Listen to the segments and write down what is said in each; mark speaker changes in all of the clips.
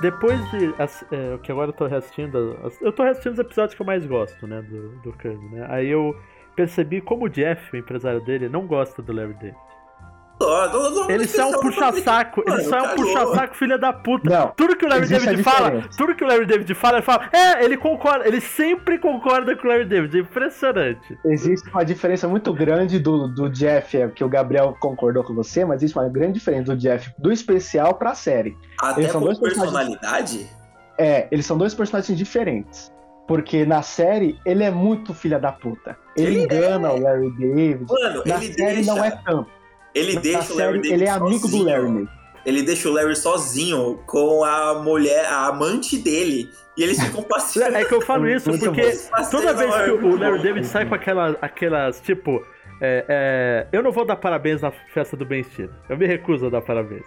Speaker 1: depois de. é, que agora eu tô reassistindo. as- eu tô reassistindo os episódios que eu mais gosto, né? Do, do Kirby, né? Aí eu percebi como o Jeff, o empresário dele, não gosta do Larry David. Ele só é um
Speaker 2: não-
Speaker 1: puxa-saco. Ele
Speaker 2: Mano,
Speaker 1: só é um
Speaker 2: cagou.
Speaker 1: puxa-saco, filha da puta.
Speaker 3: Não,
Speaker 1: Tudo que o Larry David fala, tudo que o Larry David fala, ele fala. É, ele concorda, ele sempre concorda com o Larry David. É impressionante.
Speaker 3: Existe uma diferença muito grande do, do Jeff, é, que o Gabriel concordou com você, mas existe uma grande diferença do Jeff do especial pra série.
Speaker 2: Até
Speaker 3: Eles são dois personagens-
Speaker 2: personalidade?
Speaker 3: É, eles são dois personagens diferentes. Porque na série ele é muito filha da puta. Ele,
Speaker 2: Ele
Speaker 3: engana o Larry David.
Speaker 2: Mano,
Speaker 3: Na
Speaker 2: ele
Speaker 3: série
Speaker 2: deixa.
Speaker 3: não é tanto.
Speaker 2: Ele
Speaker 3: Na
Speaker 2: deixa o Larry David
Speaker 3: ele é amigo do
Speaker 2: sozinho.
Speaker 3: Larry David.
Speaker 2: Ele deixa o Larry sozinho com a mulher, a amante dele. E eles ficam passeando.
Speaker 1: É que eu falo isso porque toda vez que o Larry. David sai com aquela, aquelas, tipo. É, é, eu não vou dar parabéns na festa do Ben Stiller. Eu me recuso a dar parabéns.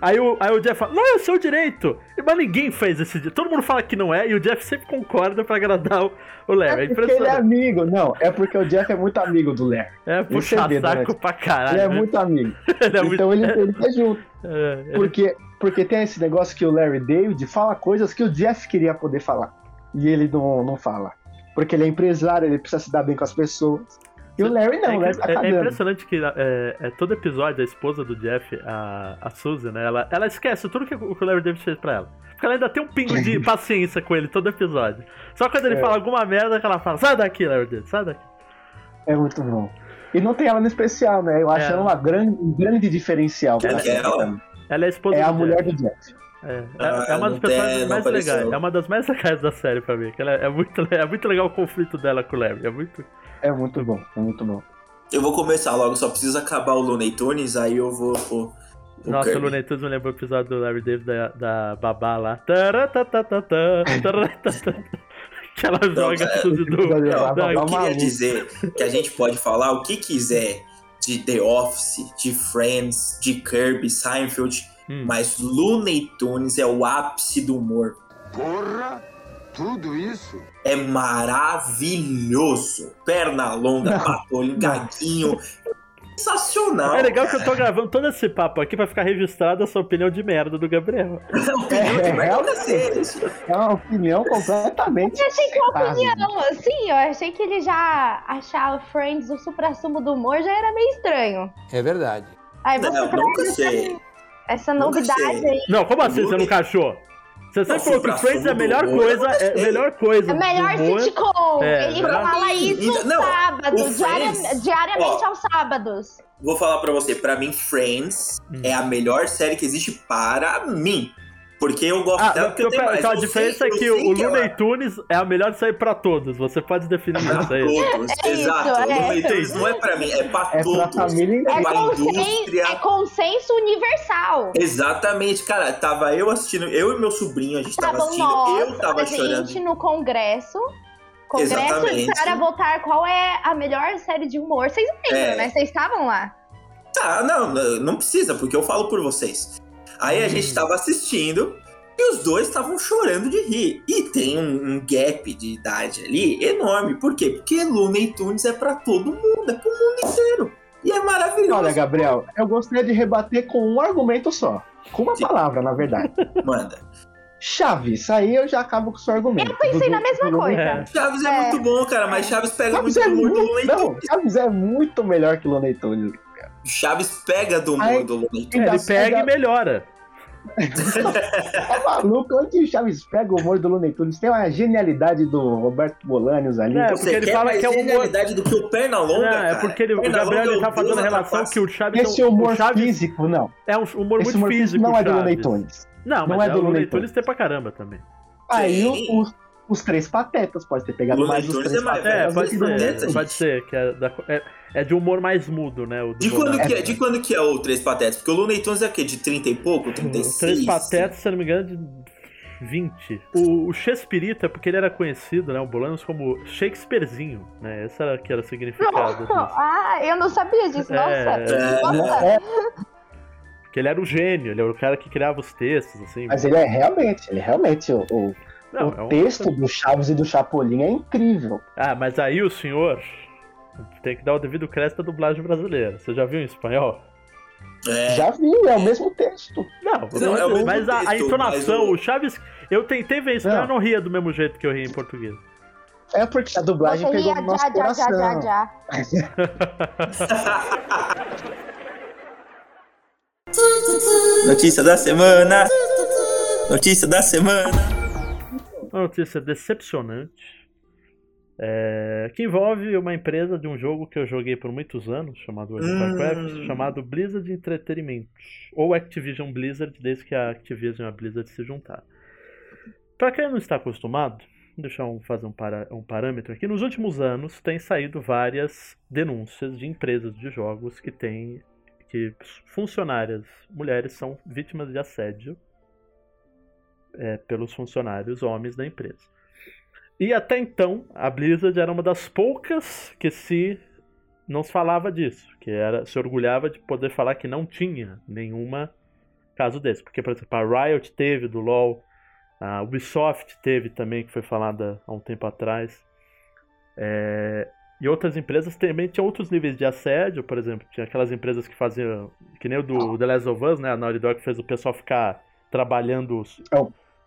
Speaker 1: Aí o, aí o Jeff fala, não, é o seu direito. Mas ninguém fez esse dia. Todo mundo fala que não é, e o Jeff sempre concorda pra agradar o, o Larry. É
Speaker 3: É porque ele é amigo. Não, é porque o Jeff é muito amigo do Larry.
Speaker 1: É, puxa
Speaker 3: vê, né?
Speaker 1: saco pra caralho.
Speaker 3: Ele é
Speaker 1: né?
Speaker 3: muito amigo.
Speaker 1: Ele é muito-
Speaker 3: Então ele, ele tá junto.
Speaker 1: é,
Speaker 3: Porque, porque tem esse negócio que o Larry David fala coisas que o Jeff queria poder falar. E ele não, não fala. Porque ele é empresário, ele precisa se dar bem com as pessoas. E o Larry não,
Speaker 1: é,
Speaker 3: o Larry tá
Speaker 1: é- é impressionante que é, é, todo episódio, a esposa do Jeff, a, a Suzy, né? Ela, ela esquece tudo que o que o Larry David fez pra ela. Porque ela ainda tem um pingo de paciência com ele todo episódio. Só quando ele
Speaker 3: É.
Speaker 1: fala alguma merda que ela fala, sai daqui, Larry David, sai daqui.
Speaker 3: É muito bom. E não tem ela no especial, né? Eu acho
Speaker 1: É.
Speaker 3: ela uma grande, um grande diferencial.
Speaker 2: Que é ela?
Speaker 1: Ela é a esposa
Speaker 3: É a
Speaker 1: do
Speaker 3: mulher
Speaker 1: Jeff.
Speaker 3: do Jeff.
Speaker 1: É, é-
Speaker 2: Ah,
Speaker 1: é uma das personagens mais legais. É uma das mais legais da série pra mim. Que ela é, é muito, é muito legal o conflito dela com o Larry. É muito.
Speaker 3: É muito bom, é muito bom.
Speaker 2: Eu vou começar logo, só preciso acabar o Looney Tunes, aí eu vou pro. pro
Speaker 1: Nossa, o. Looney Tunes me lembrou o episódio do Larry David da, da babá lá. Que ela joga
Speaker 2: é,
Speaker 1: tudo do.
Speaker 3: Não,
Speaker 2: Não,
Speaker 1: da-
Speaker 2: eu queria
Speaker 3: maluco.
Speaker 2: dizer que a gente pode falar o que quiser de The Office, de Friends, de Kirby, Seinfeld,
Speaker 1: Hum.
Speaker 2: mas Looney Tunes é o ápice do humor.
Speaker 4: Porra, tudo isso?
Speaker 2: É maravilhoso. Perna longa, patolho, gaguinho. Sensacional.
Speaker 1: É legal que eu tô gravando todo esse papo aqui pra ficar registrada essa opinião de merda do Gabriel.
Speaker 2: Não, opinião de
Speaker 3: É,
Speaker 2: merda,
Speaker 3: realmente.
Speaker 2: cacete.
Speaker 3: É uma opinião completamente.
Speaker 5: Eu achei que uma opinião, assim, eu achei que ele já achava Friends o supra-sumo do humor já era meio estranho.
Speaker 4: É verdade.
Speaker 5: Aí você
Speaker 2: Não, nunca
Speaker 5: essa,
Speaker 2: sei.
Speaker 5: essa novidade
Speaker 2: sei.
Speaker 5: aí.
Speaker 1: Não, como assim você nunca achou? Você sempre falou que Friends é a melhor
Speaker 2: humor,
Speaker 1: coisa,
Speaker 2: eu
Speaker 1: é a melhor coisa.
Speaker 5: É melhor
Speaker 1: humor.
Speaker 5: sitcom.
Speaker 1: É,
Speaker 5: ele fala isso
Speaker 2: Ainda- não,
Speaker 5: sábado,
Speaker 2: Friends-
Speaker 5: diariamente
Speaker 2: ó.
Speaker 5: aos sábados.
Speaker 2: Vou falar pra você, pra mim, Friends
Speaker 1: Hum.
Speaker 2: é a melhor série que existe para mim. Porque eu gosto
Speaker 1: Ah,
Speaker 2: dela, porque eu tenho mais.
Speaker 1: então, a diferença
Speaker 2: sei-
Speaker 1: é que o
Speaker 2: ela-
Speaker 1: Looney Tunes é a melhor série pra todos. Você pode definir
Speaker 2: Pra
Speaker 1: isso aí.
Speaker 2: todos,
Speaker 5: É isso,
Speaker 2: exato.
Speaker 5: é.
Speaker 2: O Looney Tunes não é pra mim, é pra
Speaker 3: É pra
Speaker 2: todos.
Speaker 3: família
Speaker 5: É,
Speaker 2: pra
Speaker 5: consen-
Speaker 2: indústria.
Speaker 5: é consenso universal.
Speaker 2: Exatamente, cara. Tava eu assistindo, eu e meu sobrinho, a gente tava
Speaker 5: Estavam
Speaker 2: assistindo,
Speaker 5: nós,
Speaker 2: eu tava
Speaker 5: a
Speaker 2: chorando.
Speaker 5: gente no congresso. Congresso
Speaker 2: Exatamente.
Speaker 5: para votar qual é a melhor série de humor. Vocês lembram,
Speaker 2: É.
Speaker 5: né? Vocês estavam lá.
Speaker 2: Tá, não não precisa, porque eu falo por vocês. Aí a gente tava assistindo e os dois estavam chorando de rir. E tem um, um gap de idade ali enorme. Por quê? Porque Looney Tunes é pra todo mundo, é pro mundo inteiro. E é maravilhoso.
Speaker 3: Olha, Gabriel, eu gostaria de rebater com um argumento só. Com uma
Speaker 2: Sim.
Speaker 3: palavra, na verdade.
Speaker 2: Manda.
Speaker 3: Chaves, aí eu já acabo com o seu argumento.
Speaker 5: Eu pensei na mesma
Speaker 3: Do- do-
Speaker 5: coisa.
Speaker 1: É.
Speaker 2: Chaves é,
Speaker 5: É.
Speaker 2: muito bom, cara, mas Chaves pega
Speaker 3: Chaves
Speaker 2: muito
Speaker 3: é
Speaker 2: do humor do
Speaker 3: muito,
Speaker 2: Looney
Speaker 3: não,
Speaker 2: Tunes.
Speaker 3: Chaves é muito melhor que Looney Tunes.
Speaker 2: Chaves pega do humor
Speaker 3: Ai.
Speaker 2: do Looney Tunes.
Speaker 1: É, ele pega- e melhora.
Speaker 3: Tá maluco? Onde o Chaves pega o humor do Looney Tunes? Tem uma genialidade do Roberto Bolaños ali.
Speaker 1: É,
Speaker 2: Você
Speaker 1: porque ele fala que é um humor-
Speaker 2: genialidade do que o Pernalonga,
Speaker 1: Não, é porque ele, o Gabriel ele
Speaker 2: é o
Speaker 1: tá fazendo a
Speaker 2: da
Speaker 1: relação que o Chaves
Speaker 3: Esse
Speaker 1: é um-
Speaker 3: humor
Speaker 1: o Chaves
Speaker 3: físico, não.
Speaker 1: é um humor
Speaker 3: Esse
Speaker 1: muito
Speaker 3: humor
Speaker 1: físico.
Speaker 3: não é do. Looney Tunes.
Speaker 1: Não,
Speaker 3: Não
Speaker 1: mas
Speaker 3: é
Speaker 1: é
Speaker 3: do
Speaker 1: o Looney Tunes tem pra caramba também.
Speaker 3: Aí o- os, três patetas, pode ter pegado
Speaker 2: Looney
Speaker 3: mais os três
Speaker 2: é mais-
Speaker 3: patetas.
Speaker 1: É, pode ser,
Speaker 2: Patetas,
Speaker 1: pode ser, que é, da- é- é de humor mais mudo, né? O
Speaker 2: De quando, que é, de quando que é o Três Patetas? Porque o Looney Tunes é o quê? De 30 e pouco?
Speaker 1: Os
Speaker 2: 36?
Speaker 1: Três Patetas, se não me engano, de 20. O, o Shakespeareita, porque ele era conhecido, né? O Bolanos como Shakespearezinho, né? Esse era que era o significado disso.
Speaker 5: Ah, eu não sabia disso. Nossa.
Speaker 1: É,
Speaker 5: Nossa.
Speaker 3: É,
Speaker 1: que ele era o gênio, ele era o cara que criava os textos, assim.
Speaker 3: mas ele é realmente, ele é realmente o, o,
Speaker 1: Não,
Speaker 3: o
Speaker 1: é um-
Speaker 3: texto do Chaves e do Chapolin é incrível.
Speaker 1: Ah, mas aí o senhor tem que dar o devido crédito à dublagem brasileira. Você já viu em espanhol?
Speaker 2: É.
Speaker 3: Já vi, é o mesmo texto.
Speaker 1: Não,
Speaker 2: Não, é o mesmo
Speaker 1: mas a, a
Speaker 2: texto,
Speaker 1: entonação,
Speaker 2: mas o-
Speaker 1: o Chaves. Eu tentei ver isso,
Speaker 3: Não.
Speaker 1: mas eu não ria do mesmo jeito que eu ria em português.
Speaker 3: É porque a dublagem
Speaker 5: Você
Speaker 3: pegou
Speaker 5: ria
Speaker 3: no nosso
Speaker 5: já, já, já,
Speaker 3: coração.
Speaker 5: já, já.
Speaker 2: Notícia da semana. Notícia da semana.
Speaker 1: Uma notícia decepcionante. é, que envolve uma empresa de um jogo que eu joguei por muitos anos, chamado World of
Speaker 2: Hum.
Speaker 1: Warcraft, chamado Blizzard Entretenimento. Ou Activision Blizzard, desde que a Activision e a Blizzard se juntaram. Para quem não está acostumado, deixa eu fazer um, para- um parâmetro aqui. Nos últimos anos tem saído várias denúncias de empresas de jogos que têm que funcionárias mulheres são vítimas de assédio é, pelos funcionários homens da empresa. E até então, a Blizzard era uma das poucas que se não se falava disso, que era se orgulhava de poder falar que não tinha nenhuma caso desse, porque por exemplo, a Riot teve do LoL, a Ubisoft teve também que foi falada há um tempo atrás. É, e outras empresas também tinham outros níveis de assédio, por exemplo, tinha aquelas empresas que faziam, que nem o do The Last of Us, né? A Naughty Dog fez o pessoal ficar trabalhando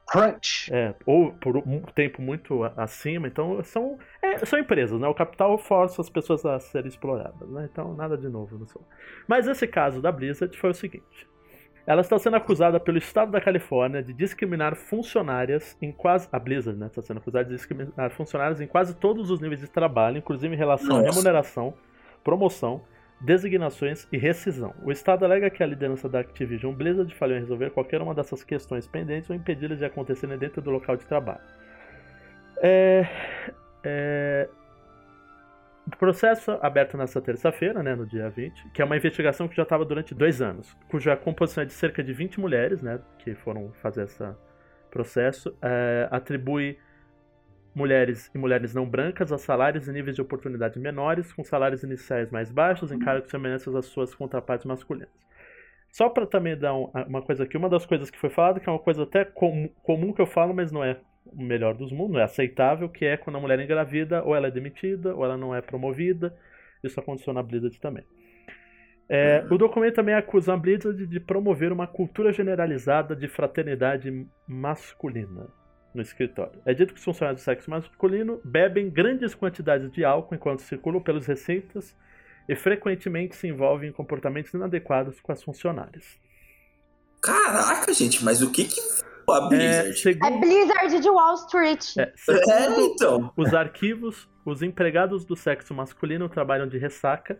Speaker 3: Crunch.
Speaker 1: é, ou por um tempo muito acima, então são, é, são empresas, né? O capital força as pessoas a serem exploradas, né? Então nada de novo no sol. Mas esse caso da Blizzard foi o seguinte. Ela está sendo acusada pelo estado da Califórnia de discriminar funcionárias em quase. A Blizzard, né? Está sendo acusada de discriminar funcionários em quase todos os níveis de trabalho, inclusive em relação à
Speaker 2: Nossa.
Speaker 1: remuneração, promoção, designações e rescisão. O Estado alega que a liderança da Activision Blizzard falhou em resolver qualquer uma dessas questões pendentes ou impedi-las de acontecerem dentro do local de trabalho. É, é, o processo aberto nessa terça-feira, né, no dia 20, que é uma investigação que já estava durante dois anos, cuja composição é de cerca de 20 mulheres, né, que foram fazer esse processo, é, atribui mulheres e mulheres não brancas a salários e níveis de oportunidade menores, com salários iniciais mais baixos, em cargos semelhantes às suas contrapartes masculinas. Só para também dar um- uma coisa aqui, uma das coisas que foi falada, que é uma coisa até com- comum que eu falo, mas não é o melhor dos mundos, não é aceitável, que é quando a mulher engravida, ou ela é demitida, ou ela não é promovida. Isso aconteceu na Blizzard também. É, o documento também acusa a Blizzard de promover uma cultura generalizada de fraternidade masculina no escritório. É dito que os funcionários do sexo masculino bebem grandes quantidades de álcool enquanto circulam pelos recintos e frequentemente se envolvem em comportamentos inadequados com as funcionárias.
Speaker 2: Caraca, gente, mas o que que foi a
Speaker 1: É,
Speaker 2: Blizzard?
Speaker 5: É
Speaker 1: segundo,
Speaker 5: Blizzard de Wall Street.
Speaker 1: é,
Speaker 2: É, então.
Speaker 1: os arquivos, os empregados do sexo masculino trabalham de ressaca,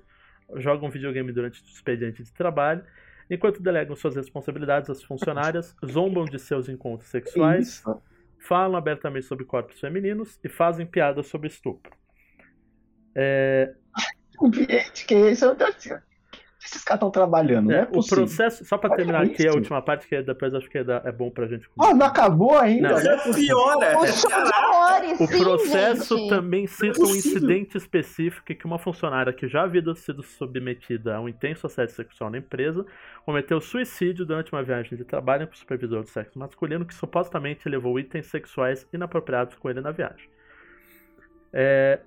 Speaker 1: jogam videogame durante o expediente de trabalho, enquanto delegam suas responsabilidades às funcionárias, zombam de seus encontros sexuais,
Speaker 3: Isso.
Speaker 1: Falam abertamente sobre corpos femininos e fazem piadas sobre estupro. É,
Speaker 3: que isso? Eu assim, ó. Esses caras estão trabalhando, não
Speaker 1: é,
Speaker 3: é
Speaker 1: o
Speaker 3: possível.
Speaker 1: processo, só para
Speaker 3: Olha
Speaker 1: terminar aqui a última parte, que depois acho que é, da- é bom pra gente.
Speaker 3: Ó, não acabou ainda?
Speaker 1: Não.
Speaker 3: É possível.
Speaker 2: piora.
Speaker 5: O horrores,
Speaker 1: O processo
Speaker 5: gente.
Speaker 1: também cita um incidente específico em que uma funcionária que já havia sido submetida a um intenso assédio sexual na empresa cometeu suicídio durante uma viagem de trabalho com o supervisor do sexo masculino que supostamente levou itens sexuais inapropriados com ele na viagem. É,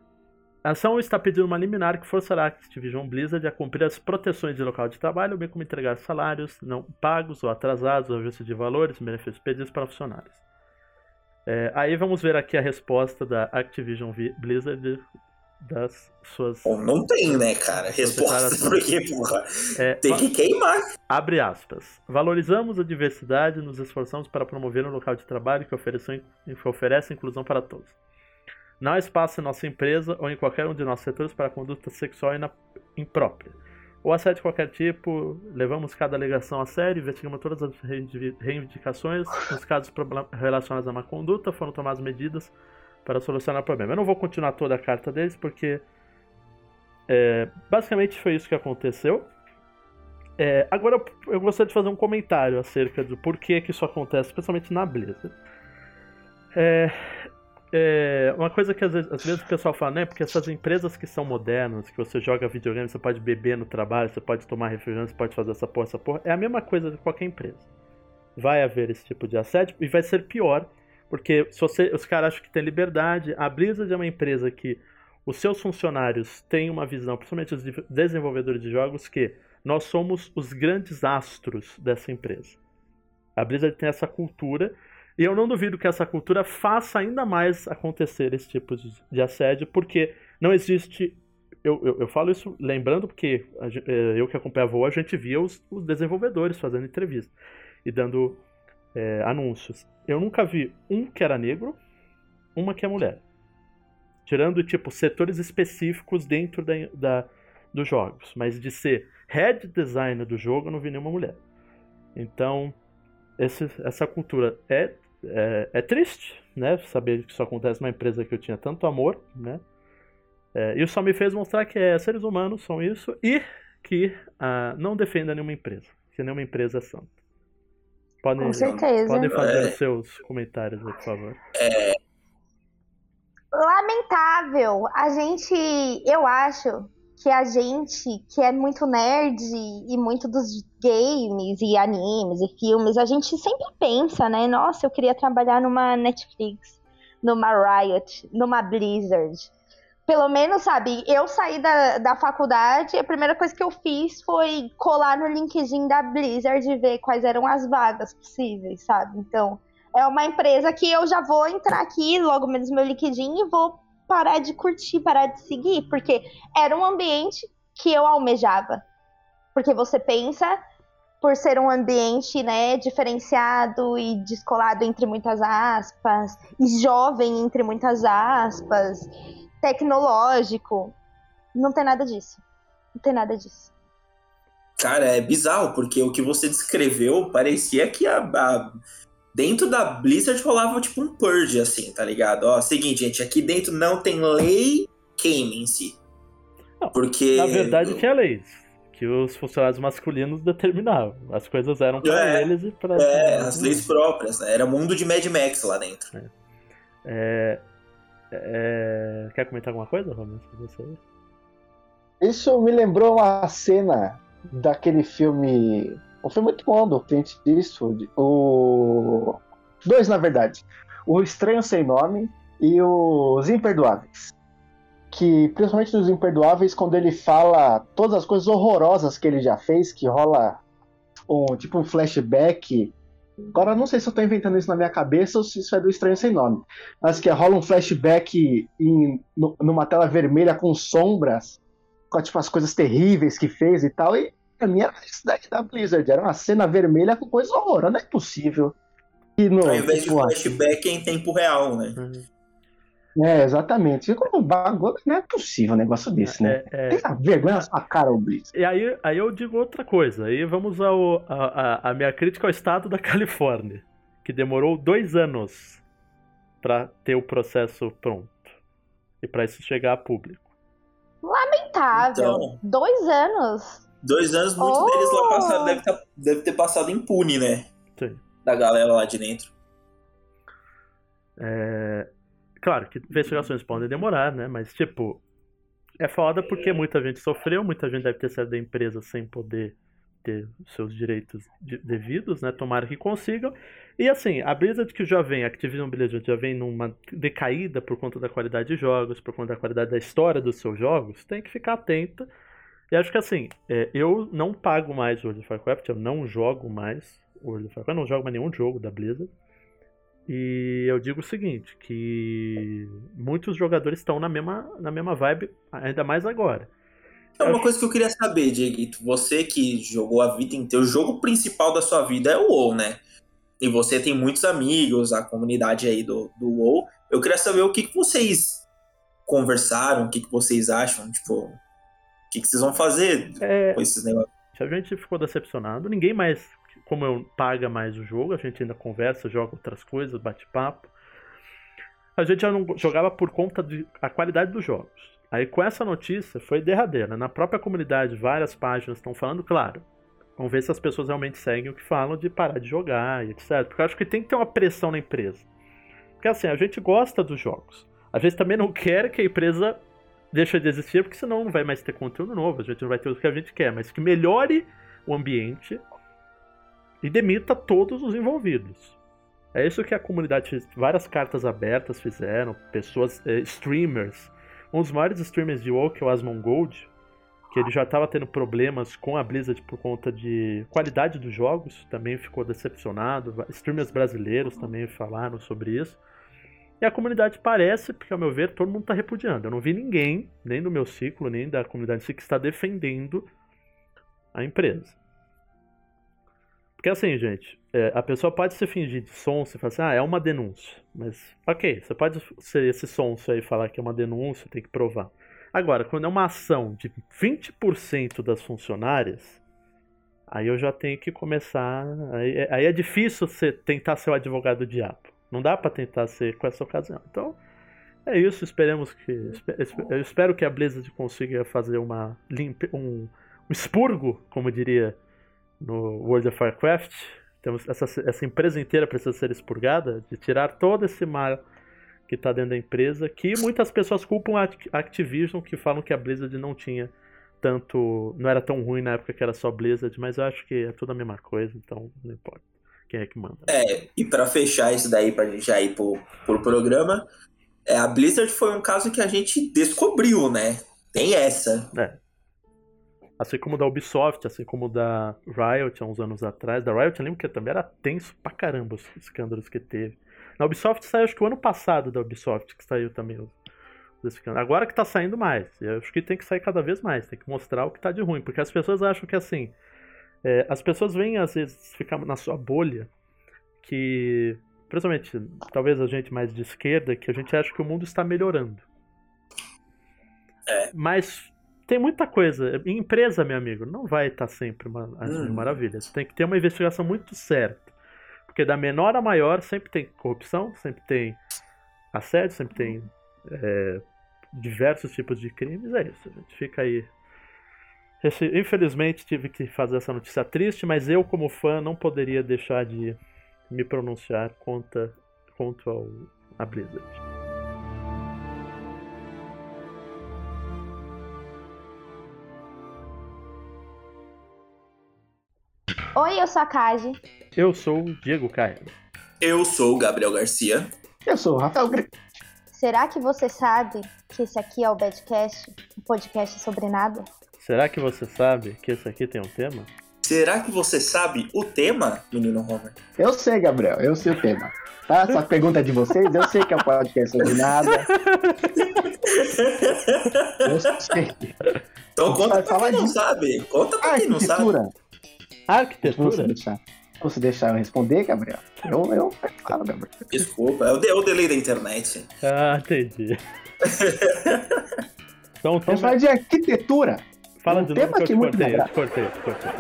Speaker 1: a ação está pedindo uma liminar que forçará a Activision Blizzard a cumprir as proteções de local de trabalho, bem como entregar salários não pagos ou atrasados, ajuste de valores, benefícios pedidos para funcionários. É, aí vamos ver aqui a resposta da Activision Vi- Blizzard das suas.
Speaker 2: Bom, não tem, né, cara? Resposta, porque, porra,
Speaker 1: É,
Speaker 2: tem que queimar.
Speaker 1: Abre aspas. Valorizamos a diversidade e nos esforçamos para promover um local de trabalho que ofereça, que ofereça inclusão para todos. Não há espaço em nossa empresa ou em qualquer um de nossos setores para conduta sexual imprópria. Ou assédio de qualquer tipo, levamos cada alegação a sério, investigamos todas as reivindicações. Nos casos relacionados à má conduta, foram tomadas medidas para solucionar o problema. Eu não vou continuar toda a carta deles, porque é, basicamente foi isso que aconteceu. É, agora eu- eu gostaria de fazer um comentário acerca do porquê que isso acontece, especialmente na Blizzard. É, é, uma coisa que às vezes, às vezes o pessoal fala, né? Porque essas empresas que são modernas, que você joga videogame, você pode beber no trabalho, você pode tomar refrigerante, você pode fazer essa porra, essa porra. É a mesma coisa de qualquer empresa. Vai haver esse tipo de assédio e vai ser pior, porque se você, os caras acham que tem liberdade, a Blizzard é uma empresa que os seus funcionários têm uma visão, principalmente os de- desenvolvedores de jogos, que nós somos os grandes astros dessa empresa. A Blizzard tem essa cultura e eu não duvido que essa cultura faça ainda mais acontecer esse tipo de, de assédio, porque não existe. Eu, eu, eu falo isso lembrando porque a, eh, eu que acompanhava o a gente via os, os desenvolvedores fazendo entrevista e dando é, anúncios. Eu nunca vi um que era negro, uma que é mulher. Tirando, tipo, setores específicos dentro da, da, dos jogos. Mas de ser head designer do jogo, eu não vi nenhuma mulher. Então, esse, essa cultura é é, é, triste, né? Saber que isso acontece numa empresa que eu tinha tanto amor, né? É, isso só me fez mostrar que é, seres humanos são isso e que ah, não defenda nenhuma empresa, que nenhuma empresa é santa. Podem,
Speaker 5: Com certeza.
Speaker 1: podem fazer os seus comentários aí, por favor.
Speaker 5: Lamentável. A gente, eu acho que a gente, que é muito nerd e muito dos games e animes e filmes, a gente sempre pensa, né? Nossa, eu queria trabalhar numa Netflix, numa Riot, numa Blizzard. Pelo menos, sabe, eu saí da, da faculdade e a primeira coisa que eu fiz foi colar no LinkedIn da Blizzard e ver quais eram as vagas possíveis, sabe? Então, é uma empresa que eu já vou entrar aqui, logo menos meu LinkedIn, e vou parar de curtir, parar de seguir, porque era um ambiente que eu almejava. Porque você pensa, por ser um ambiente, né, diferenciado e descolado entre muitas aspas, e jovem entre muitas aspas, tecnológico, não tem nada disso. Não tem nada disso.
Speaker 2: Cara, é bizarro, porque o que você descreveu parecia que a, a- dentro da Blizzard rolava tipo um purge, assim, tá ligado? Ó, seguinte, gente, aqui dentro não tem lei queime em si.
Speaker 1: Não,
Speaker 2: Porque.
Speaker 1: Na verdade, tinha leis que os funcionários masculinos determinavam. As coisas eram para
Speaker 2: É,
Speaker 1: eles e para
Speaker 2: É, as leis próprias, né? Era mundo de Mad Max lá dentro.
Speaker 1: É, é, Quer comentar alguma coisa, Romero? Isso
Speaker 3: me lembrou uma cena daquele filme. Um filme muito bom do Clint Eastwood. O. Dois, na verdade. O Estranho Sem Nome e Os Imperdoáveis. Que, principalmente nos Imperdoáveis, quando ele fala todas as coisas horrorosas que ele já fez, que rola um tipo um flashback. Agora, não sei se eu tô inventando isso na minha cabeça ou se isso é do Estranho Sem Nome. Mas que rola um flashback em, nu- numa tela vermelha com sombras com tipo, as coisas terríveis que fez e tal. E pra mim era isso daí da Blizzard. Era uma cena vermelha com coisa horrorosa. Não é possível. E no,
Speaker 2: Ao invés de
Speaker 3: tipo,
Speaker 2: flashback é em tempo real, né?
Speaker 3: É, exatamente. Como bagulho, não é possível um negócio desse, né?
Speaker 1: É, é,
Speaker 3: Tem a vergonha na sua cara, o Blizzard.
Speaker 1: E aí, aí eu digo outra coisa. Aí vamos ao a, a, a minha crítica ao estado da Califórnia, que demorou dois anos para ter o processo pronto e para isso chegar a público.
Speaker 5: Lamentável.
Speaker 2: Então.
Speaker 5: Dois anos.
Speaker 2: Dois anos, muitos
Speaker 5: Oh!
Speaker 2: deles lá passaram, deve, tá- deve ter passado impune, né?
Speaker 1: Sim.
Speaker 2: Da galera lá de dentro.
Speaker 1: É, Claro que investigações podem demorar, né? Mas tipo, é foda porque muita gente sofreu, muita gente deve ter saído da empresa sem poder ter seus direitos de- devidos, né? Tomara que consigam. E assim, a Blizzard que já vem, a Activision Blizzard já vem numa decaída por conta da qualidade de jogos, por conta da qualidade da história dos seus jogos, tem que ficar atenta. E acho que assim, é, eu não pago mais World of Warcraft, eu não jogo mais World of Warcraft, eu não jogo mais nenhum jogo da Blizzard. E eu digo o seguinte, que muitos jogadores estão na mesma, na mesma vibe, ainda mais agora.
Speaker 2: É uma coisa que eu queria saber, Dieguito. Você que jogou a vida inteira, o jogo principal da sua vida é o WoW, né? E você tem muitos amigos, a comunidade aí do, do WoW. Eu queria saber o que, que vocês conversaram, o que, que vocês acham, tipo, o que, que vocês vão fazer
Speaker 1: É,
Speaker 2: com esses negócios.
Speaker 1: a gente ficou decepcionado, ninguém mais, como eu, paga mais o jogo, a gente ainda conversa, joga outras coisas, bate papo. A gente já não jogava por conta da qualidade dos jogos. Aí com essa notícia foi derradeira. Na própria comunidade, várias páginas estão falando, claro. Vamos ver se as pessoas realmente seguem o que falam de parar de jogar e etc. Porque eu acho que tem que ter uma pressão na empresa. Porque assim, a gente gosta dos jogos. A gente também não quer que a empresa deixe de existir, porque senão não vai mais ter conteúdo novo, a gente não vai ter o que a gente quer, mas que melhore o ambiente e demita todos os envolvidos. É isso que a comunidade. Várias cartas abertas fizeram, pessoas, eh, streamers. Um dos maiores streamers de WoW, que é o Asmongold, que ele já estava tendo problemas com a Blizzard por conta de qualidade dos jogos, também ficou decepcionado. Streamers brasileiros também falaram sobre isso. E a comunidade parece, porque ao meu ver, todo mundo está repudiando. Eu não vi ninguém, nem do meu ciclo, nem da comunidade que está defendendo a empresa. Porque assim, gente, é, a pessoa pode se fingir de sonso e falar assim, ah, é uma denúncia. Mas, ok, você pode ser esse sonso aí e falar que é uma denúncia, tem que provar. Agora, quando é uma ação de 20% das funcionárias, aí eu já tenho que começar. Aí, é, aí é difícil você tentar ser o advogado do diabo. Não dá para tentar ser com essa ocasião. Então, é isso. Esperemos que. Eu espero que a Blizzard consiga fazer uma limpe, um, um expurgo, como diria no World of Warcraft. Temos essa, essa empresa inteira precisa ser expurgada, de tirar todo esse mal que está dentro da empresa, que muitas pessoas culpam a Activision, que falam que a Blizzard não tinha tanto. não era tão ruim na época que era só Blizzard, mas eu acho que é tudo a mesma coisa, então não importa quem é que manda.
Speaker 2: É, e para fechar isso daí, pra gente já ir pro, pro programa, é, a Blizzard foi um caso que a gente descobriu, né? Tem essa.
Speaker 1: É. Assim como da Ubisoft, assim como da Riot há uns anos atrás. Da Riot eu lembro que também era tenso pra caramba os escândalos que teve. Na Ubisoft saiu acho que o ano passado da Ubisoft que saiu também os, escândalos. Agora que tá saindo mais. Eu acho que tem que sair cada vez mais, tem que mostrar o que tá de ruim. Porque as pessoas acham que assim. É, as pessoas vêm às vezes ficar na sua bolha que. Principalmente, talvez a gente mais de esquerda, que a gente acha que o mundo está melhorando.
Speaker 2: É.
Speaker 1: Mas tem muita coisa. Em empresa, meu amigo, não vai estar sempre uma assim, hum. maravilha. Você tem que ter uma investigação muito certa. Porque da menor a maior sempre tem corrupção, sempre tem assédio, sempre tem é, diversos tipos de crimes. É isso, a gente fica aí. Infelizmente tive que fazer essa notícia triste, mas eu, como fã, não poderia deixar de me pronunciar contra, contra a Blizzard.
Speaker 5: Oi, eu sou a Kaji.
Speaker 1: Eu sou o Diego Caio.
Speaker 2: Eu sou o Gabriel Garcia.
Speaker 3: Eu sou o Rafael Gre...
Speaker 5: Será que você sabe que esse aqui é o Badcast, um podcast sobre nada?
Speaker 1: Será que você sabe que esse aqui tem um tema?
Speaker 2: Será que você sabe o tema, menino Homer?
Speaker 3: Eu sei, Gabriel, eu sei o tema. Tá? Essa pergunta é de vocês, eu sei que é um podcast sobre nada.
Speaker 2: eu sei. Então conta pra quem não sabe. Conta pra quem não sabe.
Speaker 1: Arquitetura?
Speaker 3: Você deixar, você deixar eu responder, Gabriel? Eu, eu falo, Gabriel.
Speaker 2: Desculpa, é o, de, é o delay da internet.
Speaker 1: Ah, entendi.
Speaker 3: então, Vamos tema... falar de arquitetura.
Speaker 1: Fala um de tema novo que eu te cortei, eu te cortei, eu te cortei.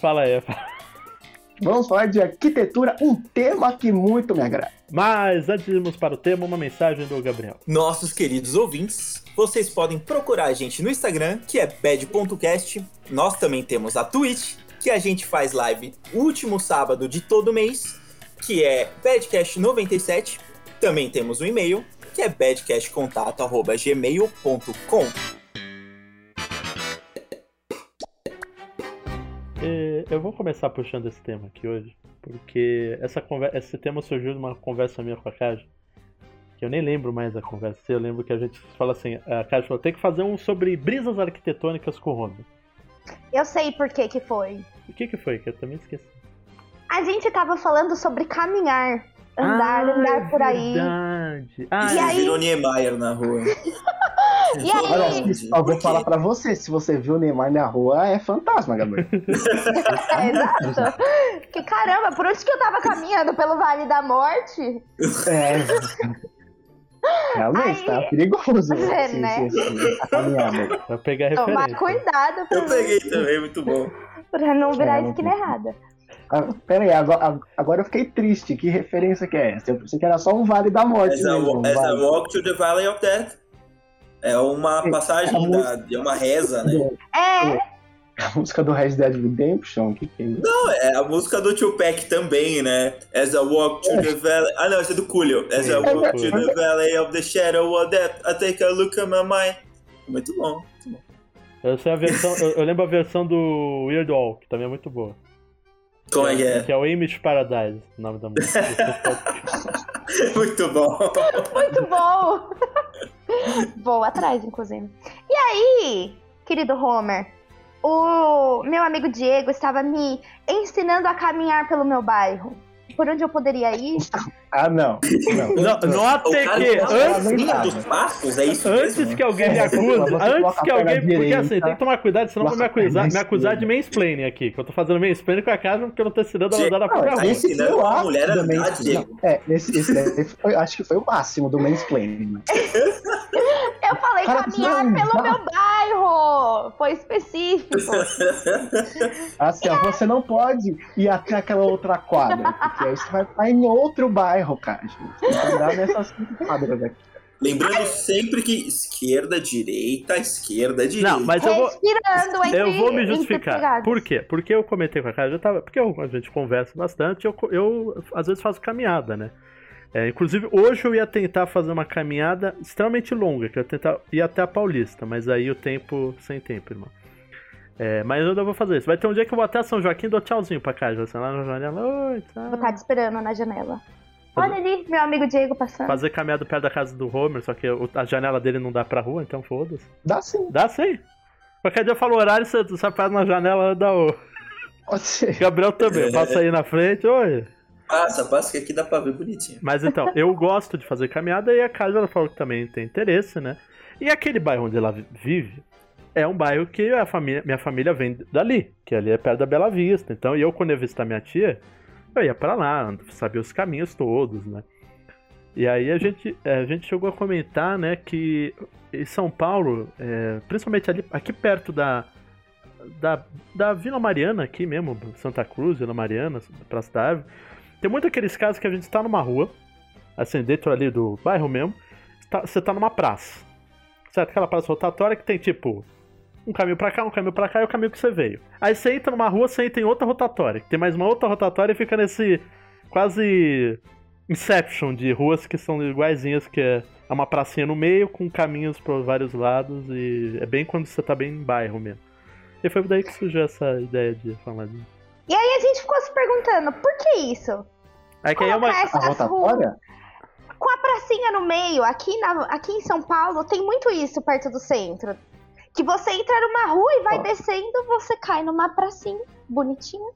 Speaker 1: Fala aí.
Speaker 3: Vamos falar de arquitetura, um tema que muito me agrada.
Speaker 1: Mas antes de irmos para o tema, uma mensagem do Gabriel.
Speaker 6: Nossos queridos ouvintes, vocês podem procurar a gente no Instagram, que é bad.cast. Nós também temos a Twitch, que a gente faz live último sábado de todo mês, que é badcast97. Também temos o um e-mail, que é badcastcontato.gmail.com.
Speaker 1: Eu vou começar puxando esse tema aqui hoje, porque essa conversa, esse tema surgiu de uma conversa minha com a Kaja, que eu nem lembro mais da conversa. Eu lembro que a gente fala assim, a Kaja falou, tem que fazer um sobre brisas arquitetônicas com o Rony.
Speaker 5: Eu sei por que que foi.
Speaker 1: O que que foi? Que eu também esqueci.
Speaker 5: A gente tava falando sobre caminhar andar, ah, andar por aí.
Speaker 1: Verdade.
Speaker 2: Ah, e aí... virou Niemeyer na rua.
Speaker 5: e aí...
Speaker 3: Olha, só vou falar pra você, se você viu o Neymar na rua, é fantasma, Gabriel.
Speaker 5: é, exato. Que caramba, por onde que eu tava caminhando? Pelo Vale da Morte?
Speaker 3: É. Realmente, aí... tá perigoso.
Speaker 5: É, sim, né? Sim,
Speaker 1: sim, Vou pegar a referência.
Speaker 5: Tomar cuidado.
Speaker 2: Eu peguei também, muito bom.
Speaker 5: Pra não virar é, esquina errada.
Speaker 3: Ah, pera aí, agora, agora, eu fiquei triste. Que referência que é essa? Eu pensei que era só um Vale da Morte.
Speaker 2: Essa, mesmo, essa vale. Walk to the Valley of Death. É uma passagem, é da, é uma reza, né?
Speaker 5: É.
Speaker 3: A música do Red Dead Redemption, que, que é?
Speaker 2: Não, é a música do Tupac também, né? As I walk to the valley. Ah, não, essa é do Coolio. As I walk to the valley of the shadow of death, I take a look at my mind. Muito bom, muito bom.
Speaker 1: Eu, sei a versão, eu, eu lembro a versão do Weird All, que também é muito boa.
Speaker 2: Como é que é?
Speaker 1: Que é o Image Paradise, o nome da música.
Speaker 2: Muito bom.
Speaker 5: Muito bom. Vou atrás, inclusive. E aí, querido Homer, o meu amigo Diego estava me ensinando a caminhar pelo meu bairro. Por onde eu poderia ir?
Speaker 3: Ah, não. não.
Speaker 1: No- Nota que
Speaker 2: não
Speaker 1: antes,
Speaker 2: dos passos, é isso
Speaker 1: antes
Speaker 2: mesmo.
Speaker 1: que alguém me acuse, antes que alguém. Porque assim, tem que tomar cuidado, senão vão me acusar, me acusar de mansplaining aqui. Que eu tô fazendo mansplaining com a casa porque eu não tô ensinando a andar na própria
Speaker 3: Não,
Speaker 1: rua.
Speaker 3: esse foi o ápice
Speaker 2: mulher
Speaker 3: do mansplaining. É, esse, esse daí foi- acho que foi o máximo do mansplaining. né?
Speaker 5: Eu falei
Speaker 3: Cara,
Speaker 5: caminhar
Speaker 3: não,
Speaker 5: pelo
Speaker 3: não.
Speaker 5: meu bairro! Foi específico.
Speaker 3: Assim, ó, você não pode ir até aquela outra quadra, porque aí você vai estar em outro bairro, cara. Você tem que andar nessas cinco quadras aqui.
Speaker 2: Lembrando sempre que esquerda, direita, esquerda, direita.
Speaker 1: Não, mas eu vou.
Speaker 5: Respirando entre
Speaker 1: Eu vou me justificar. Por quê? Porque eu comentei com a cara, eu tava, porque eu- a gente conversa bastante, eu, eu às vezes faço caminhada, né? É, inclusive, hoje eu ia tentar fazer uma caminhada extremamente longa, que eu ia tentar ir até a Paulista, mas aí o tempo, sem tempo, irmão. É, mas eu ainda vou fazer isso. Vai ter um dia que eu vou até São Joaquim e dou tchauzinho pra casa, assim, lá na janela. Oi, tchau.
Speaker 5: Vou estar te esperando na janela.
Speaker 1: Fazer-
Speaker 5: Olha ali, meu amigo Diego passando.
Speaker 1: Fazer caminhada perto da casa do Homer, só que a janela dele não dá pra rua, então foda-se.
Speaker 3: Dá sim.
Speaker 1: Dá sim. Qualquer dia eu falo o horário, você, você passa na janela da o
Speaker 3: Pode ser.
Speaker 1: Gabriel também. Passa aí na frente, oi.
Speaker 2: Passa, passa que aqui dá pra ver bonitinho.
Speaker 1: Mas então, eu gosto de fazer caminhada e a casa ela falou que também tem interesse, né? E aquele bairro onde ela vi- vive é um bairro que a família, minha família vem dali, que ali é perto da Bela Vista. Então, e eu quando ia visitar minha tia, eu ia pra lá, sabia os caminhos todos, né? E aí a gente, eh, a gente chegou a comentar, né, que em São Paulo, eh, principalmente ali, aqui perto da, da, da Vila Mariana, aqui mesmo, Santa Cruz, Vila Mariana, Praça da tem muito aqueles casos que a gente tá numa rua, assim, dentro ali do bairro mesmo, tá- você tá numa praça. Certo? Aquela praça rotatória que tem tipo um caminho pra cá, um caminho pra cá e o caminho que você veio. Aí você entra numa rua, você entra em outra rotatória, que tem mais uma outra rotatória e fica nesse quase Inception de ruas que são iguaizinhas, que é uma pracinha no meio com caminhos por vários lados e é bem quando você tá bem em bairro mesmo. E foi daí que surgiu essa ideia de falar disso.
Speaker 5: E aí a gente ficou se perguntando, por que isso?
Speaker 1: Aí que aí é uma.
Speaker 3: A
Speaker 5: ruas
Speaker 3: rotatória?
Speaker 5: com a pracinha no meio, aqui, na, aqui em São Paulo, tem muito isso perto do centro. Que você entra numa rua e vai
Speaker 3: Ó.
Speaker 5: descendo, você cai numa pracinha bonitinha,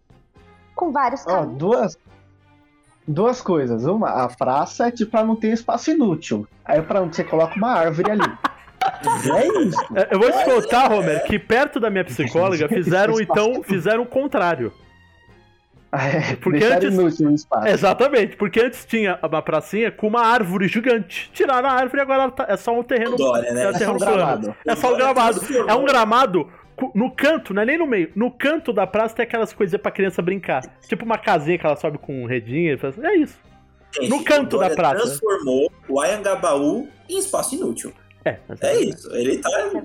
Speaker 5: com vários
Speaker 3: Ó,
Speaker 5: caminhos.
Speaker 3: duas, duas coisas. Uma, a praça é tipo pra não ter espaço inútil. Aí pra onde você coloca uma árvore ali. É isso.
Speaker 1: É, Eu vou te contar, Homer, que perto da minha psicóloga fizeram então, fizeram o contrário.
Speaker 3: É,
Speaker 1: Porque
Speaker 3: deixar
Speaker 1: antes-
Speaker 3: inútil o espaço.
Speaker 1: Exatamente, porque antes tinha uma pracinha com uma árvore gigante. Tiraram a árvore e agora tá- é só um terreno.
Speaker 2: Dória, né?
Speaker 1: É um
Speaker 3: É só
Speaker 1: terreno
Speaker 3: um
Speaker 1: plano.
Speaker 3: gramado.
Speaker 1: É só um gramado. É um gramado no canto, não é nem no meio. No canto da praça tem aquelas coisinhas pra criança brincar. Tipo uma casinha que ela sobe com redinha. e faz- É isso.
Speaker 2: Gente,
Speaker 1: no canto da praça.
Speaker 2: transformou o Ayangabaú em espaço inútil.
Speaker 1: É,
Speaker 2: É isso. Ele tá, ele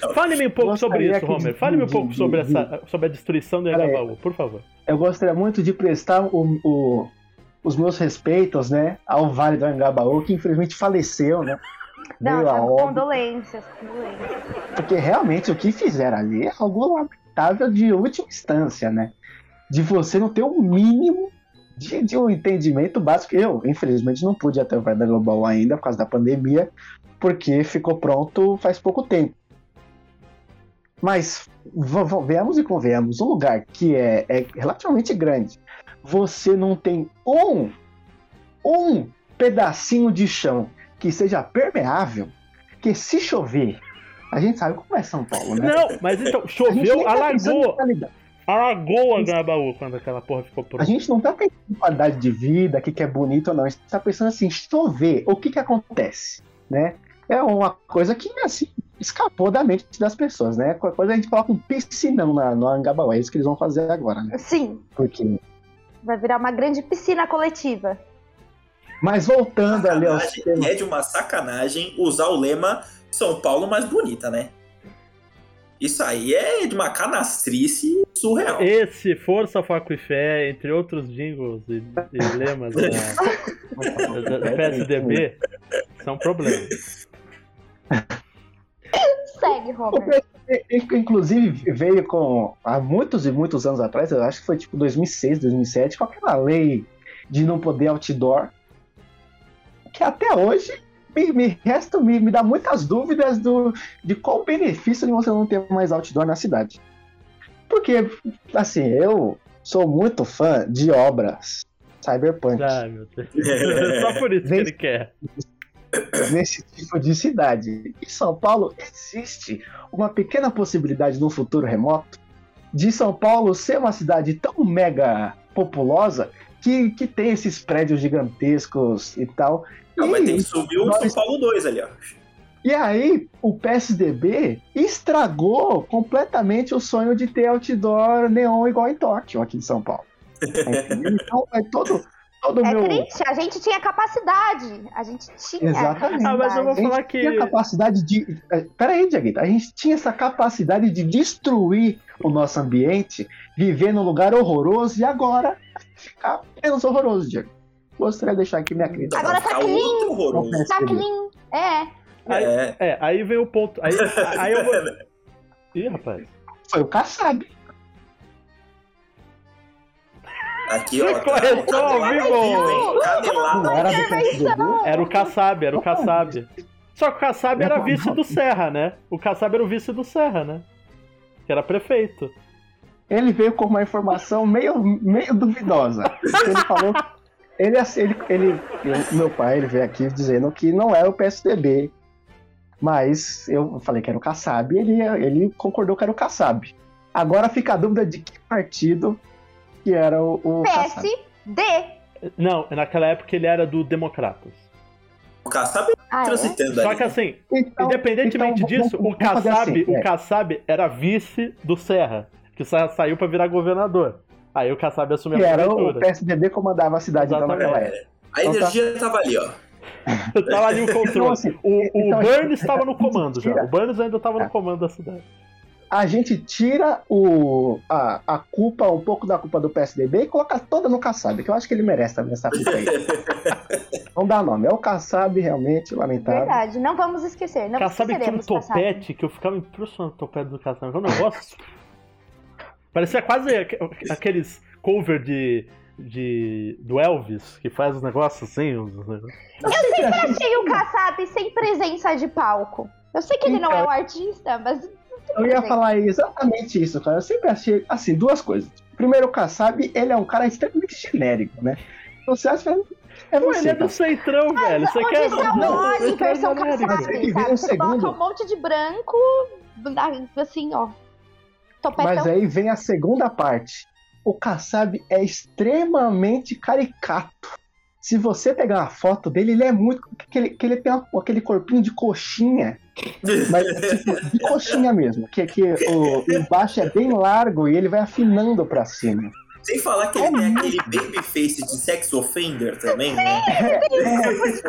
Speaker 2: tá.
Speaker 1: Fale-me um pouco sobre isso, Homer. Fale-me um pouco sobre, essa, sobre a destruição do. Engabaú, por favor.
Speaker 3: Eu gostaria muito de prestar o- o- os meus respeitos, né, ao Vale do Angabaú, que infelizmente faleceu, né?
Speaker 5: Não, tá,
Speaker 3: óbito,
Speaker 5: condolências, condolências.
Speaker 3: porque realmente o que fizeram ali é algo lamentável de última instância, né? De você não ter o mínimo de, de um entendimento básico. Eu, infelizmente, não pude ir até o Vale do Angabaú ainda por causa da pandemia, porque ficou pronto faz pouco tempo. Mas v- v- venhamos e convenhamos, um lugar que é, é relativamente grande, você não tem um, um pedacinho de chão que seja permeável, que se chover, a gente sabe como é São Paulo, né?
Speaker 1: Não, mas então,
Speaker 3: A
Speaker 1: choveu,
Speaker 3: tá
Speaker 1: alagou. o Engabaú quando aquela porra ficou
Speaker 3: A
Speaker 1: pronta.
Speaker 3: gente não tá pensando em qualidade de vida, o que, que é bonito ou não. A gente tá pensando assim, chover, o que que acontece, né? É uma coisa que, assim, escapou da mente das pessoas, né? Coisa a gente coloca um piscinão na, no Angabaú, é isso que eles vão fazer agora, né?
Speaker 5: Sim,
Speaker 3: Porque...
Speaker 5: vai virar uma grande piscina coletiva.
Speaker 3: Mas voltando ali aos
Speaker 2: Sacanagem,
Speaker 3: temas...
Speaker 2: É de uma sacanagem usar o lema São Paulo mais bonita, né? Isso aí é de uma canastrice surreal.
Speaker 1: Esse Força, Foco e Fé, entre outros jingles e, e lemas da, da- da PSDB, são problemas.
Speaker 5: Segue, Robert.
Speaker 3: PSDB, Inclusive, veio com, há muitos e muitos anos atrás, eu acho que foi tipo 2006, 2007, com aquela lei de não poder outdoor, que até hoje me, me resta, me, me dá muitas dúvidas do, de qual o benefício de você não ter mais outdoor na cidade. Porque, assim, eu sou muito fã de obras cyberpunk
Speaker 1: Ai, meu Deus. Só por isso que ele quer.
Speaker 3: Nesse tipo de cidade. Em São Paulo existe uma pequena possibilidade no futuro remoto de São Paulo ser uma cidade tão mega populosa que, que tem esses prédios gigantescos e tal.
Speaker 2: Não,
Speaker 3: e,
Speaker 2: mas tem que subir o
Speaker 3: nós-
Speaker 2: São Paulo 2 ali, ó.
Speaker 3: e aí o PSDB estragou completamente o sonho de ter outdoor neon igual em Tóquio, aqui em São Paulo. Então é todo, todo
Speaker 5: É
Speaker 3: meu.
Speaker 5: triste, a gente tinha capacidade. A gente tinha.
Speaker 3: Exatamente.
Speaker 1: Ah, mas eu vou
Speaker 3: A gente
Speaker 1: falar que.
Speaker 3: tinha capacidade de. é, Peraí, Diaguita. A gente tinha essa capacidade de destruir o nosso ambiente, viver num lugar horroroso e agora ficar menos horroroso, Diego. Gostaria de deixar aqui minha crítica.
Speaker 5: Agora tá clean. Tá clean. É.
Speaker 1: Aí-
Speaker 2: É.
Speaker 1: É, aí vem o ponto. Aí, aí eu vou. Ih, rapaz.
Speaker 3: Foi o Kassab.
Speaker 2: Aqui, ó.
Speaker 1: Correção
Speaker 2: tá
Speaker 1: ao
Speaker 2: canelada
Speaker 1: vivo.
Speaker 3: Não era do PSDB?
Speaker 1: Era o Kassab, era o Kassab. Só que o Kassab era vice do Serra, né? O Kassab era o vice do Serra, né? Que era prefeito.
Speaker 3: Ele veio com uma informação meio, meio duvidosa. Ele falou. Ele, ele, ele, eu- meu pai ele veio aqui dizendo que não era o PSDB. Mas eu falei que era o Kassab e ele, ele concordou que era o Kassab. Agora fica a dúvida de que partido que era o, o.
Speaker 5: PSD.
Speaker 1: Não, naquela época ele era do Democratas.
Speaker 2: O Kassab
Speaker 5: Ah, é?
Speaker 2: transitando
Speaker 1: Só
Speaker 2: ali.
Speaker 1: que assim,
Speaker 3: Então,
Speaker 1: independentemente
Speaker 3: então,
Speaker 1: disso,
Speaker 3: vamos-
Speaker 1: o
Speaker 3: vamos
Speaker 1: Kassab,
Speaker 3: assim,
Speaker 1: o
Speaker 3: é.
Speaker 1: Kassab era vice do Serra. Que o Serra saiu pra virar governador. Aí o Kassab assumiu
Speaker 3: que
Speaker 1: a
Speaker 3: era o
Speaker 1: prefeitura.
Speaker 3: PSDB comandava a cidade então, naquela época.
Speaker 2: A
Speaker 3: Então tá.
Speaker 2: energia tava ali, ó.
Speaker 1: Tava ali o
Speaker 3: Então,
Speaker 1: controle.
Speaker 3: assim,
Speaker 1: O, o
Speaker 3: então,
Speaker 1: Burns
Speaker 3: então,
Speaker 1: estava no comando já. O Burns ainda estava
Speaker 3: É.
Speaker 1: no comando da cidade.
Speaker 3: A gente tira o, a, a culpa, um pouco da culpa do PSDB e coloca toda no Kassab, que eu acho que ele merece também essa culpa aí. Não dá nome, é o Kassab realmente, lamentável.
Speaker 5: Verdade, não vamos esquecer. Não
Speaker 1: Kassab tinha um
Speaker 5: esqueceremos Kassab.
Speaker 1: topete que eu ficava impressionado com o topete do Kassab. Um negócio. Parecia quase aque- aqueles cover de, de. do Elvis, que faz os negócios assim. Os.
Speaker 5: Eu sempre achei o Kassab sem presença de palco. Eu sei que ele não é um artista, mas.
Speaker 3: Eu ia falar exatamente isso, cara. Eu sempre achei, assim, duas coisas. Primeiro, o Kassab, ele é um cara extremamente genérico, né? Você acha que é você,
Speaker 1: ele é do. Centrão, velho. Você quer.
Speaker 3: Não,
Speaker 5: em versão
Speaker 3: que
Speaker 5: Kassab,
Speaker 3: ver
Speaker 5: sabe?
Speaker 3: um
Speaker 5: Você coloca
Speaker 3: segundo.
Speaker 5: um monte de branco, assim, ó. Topetão.
Speaker 3: Mas aí vem a segunda parte. O Kassab é extremamente caricato. Se você pegar uma foto dele, ele é muito. Que ele, que ele tem aquele corpinho de coxinha. Mas tipo, de coxinha mesmo. Que, que o embaixo é bem largo e ele vai afinando pra cima.
Speaker 2: Sem falar que ele tem aquele babyface de sex offender também, né?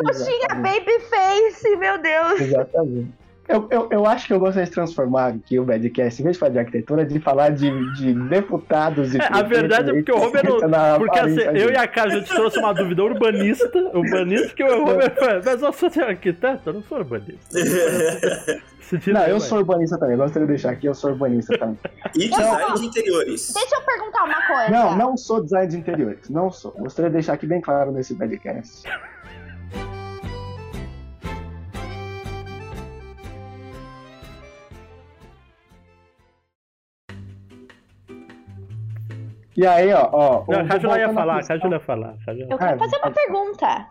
Speaker 5: Coxinha babyface, meu Deus.
Speaker 3: Exatamente. Eu, eu, eu acho que eu gostaria de transformar aqui o Badcast, em vez de falar de arquitetura, de falar de, de deputados e
Speaker 1: É, a verdade é porque o Robert não-
Speaker 3: Na
Speaker 1: Porque assim,
Speaker 3: aparência
Speaker 1: eu e a Carla, a gente trouxe uma dúvida urbanista. Urbanista que o Robert. Mas eu sou arquiteto? Eu não sou urbanista.
Speaker 3: Não,
Speaker 1: aí,
Speaker 3: eu sou urbanista também. Gostaria de deixar aqui, eu sou urbanista também.
Speaker 2: E design de interiores.
Speaker 5: Deixa eu perguntar uma coisa.
Speaker 3: Não, não sou design de interiores. Não sou. Gostaria de deixar aqui bem claro nesse podcast. E aí, ó, ó.
Speaker 1: Não,
Speaker 3: o-
Speaker 1: a ia falar, a Cajula ia falar.
Speaker 5: Eu quero
Speaker 3: Ah,
Speaker 5: fazer uma
Speaker 3: pode-
Speaker 5: pergunta.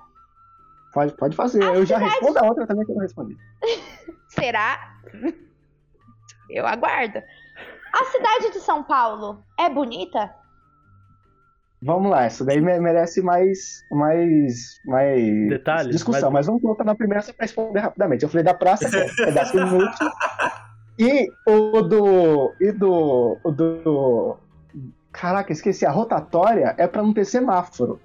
Speaker 3: Pode, pode fazer.
Speaker 5: A
Speaker 3: eu já
Speaker 5: cidade-
Speaker 3: respondo a outra também que eu não respondi.
Speaker 5: Será? Eu aguardo. A cidade de São Paulo é bonita?
Speaker 3: Vamos lá, isso daí me- merece mais, mais, mais
Speaker 1: Detalhes,
Speaker 3: discussão,
Speaker 1: mais-
Speaker 3: mas vamos voltar na primeira só pra responder rapidamente. Eu falei da praça, que é um pedaço inútil, e o do, e do, o do, caraca, esqueci, a rotatória é pra não ter semáforo.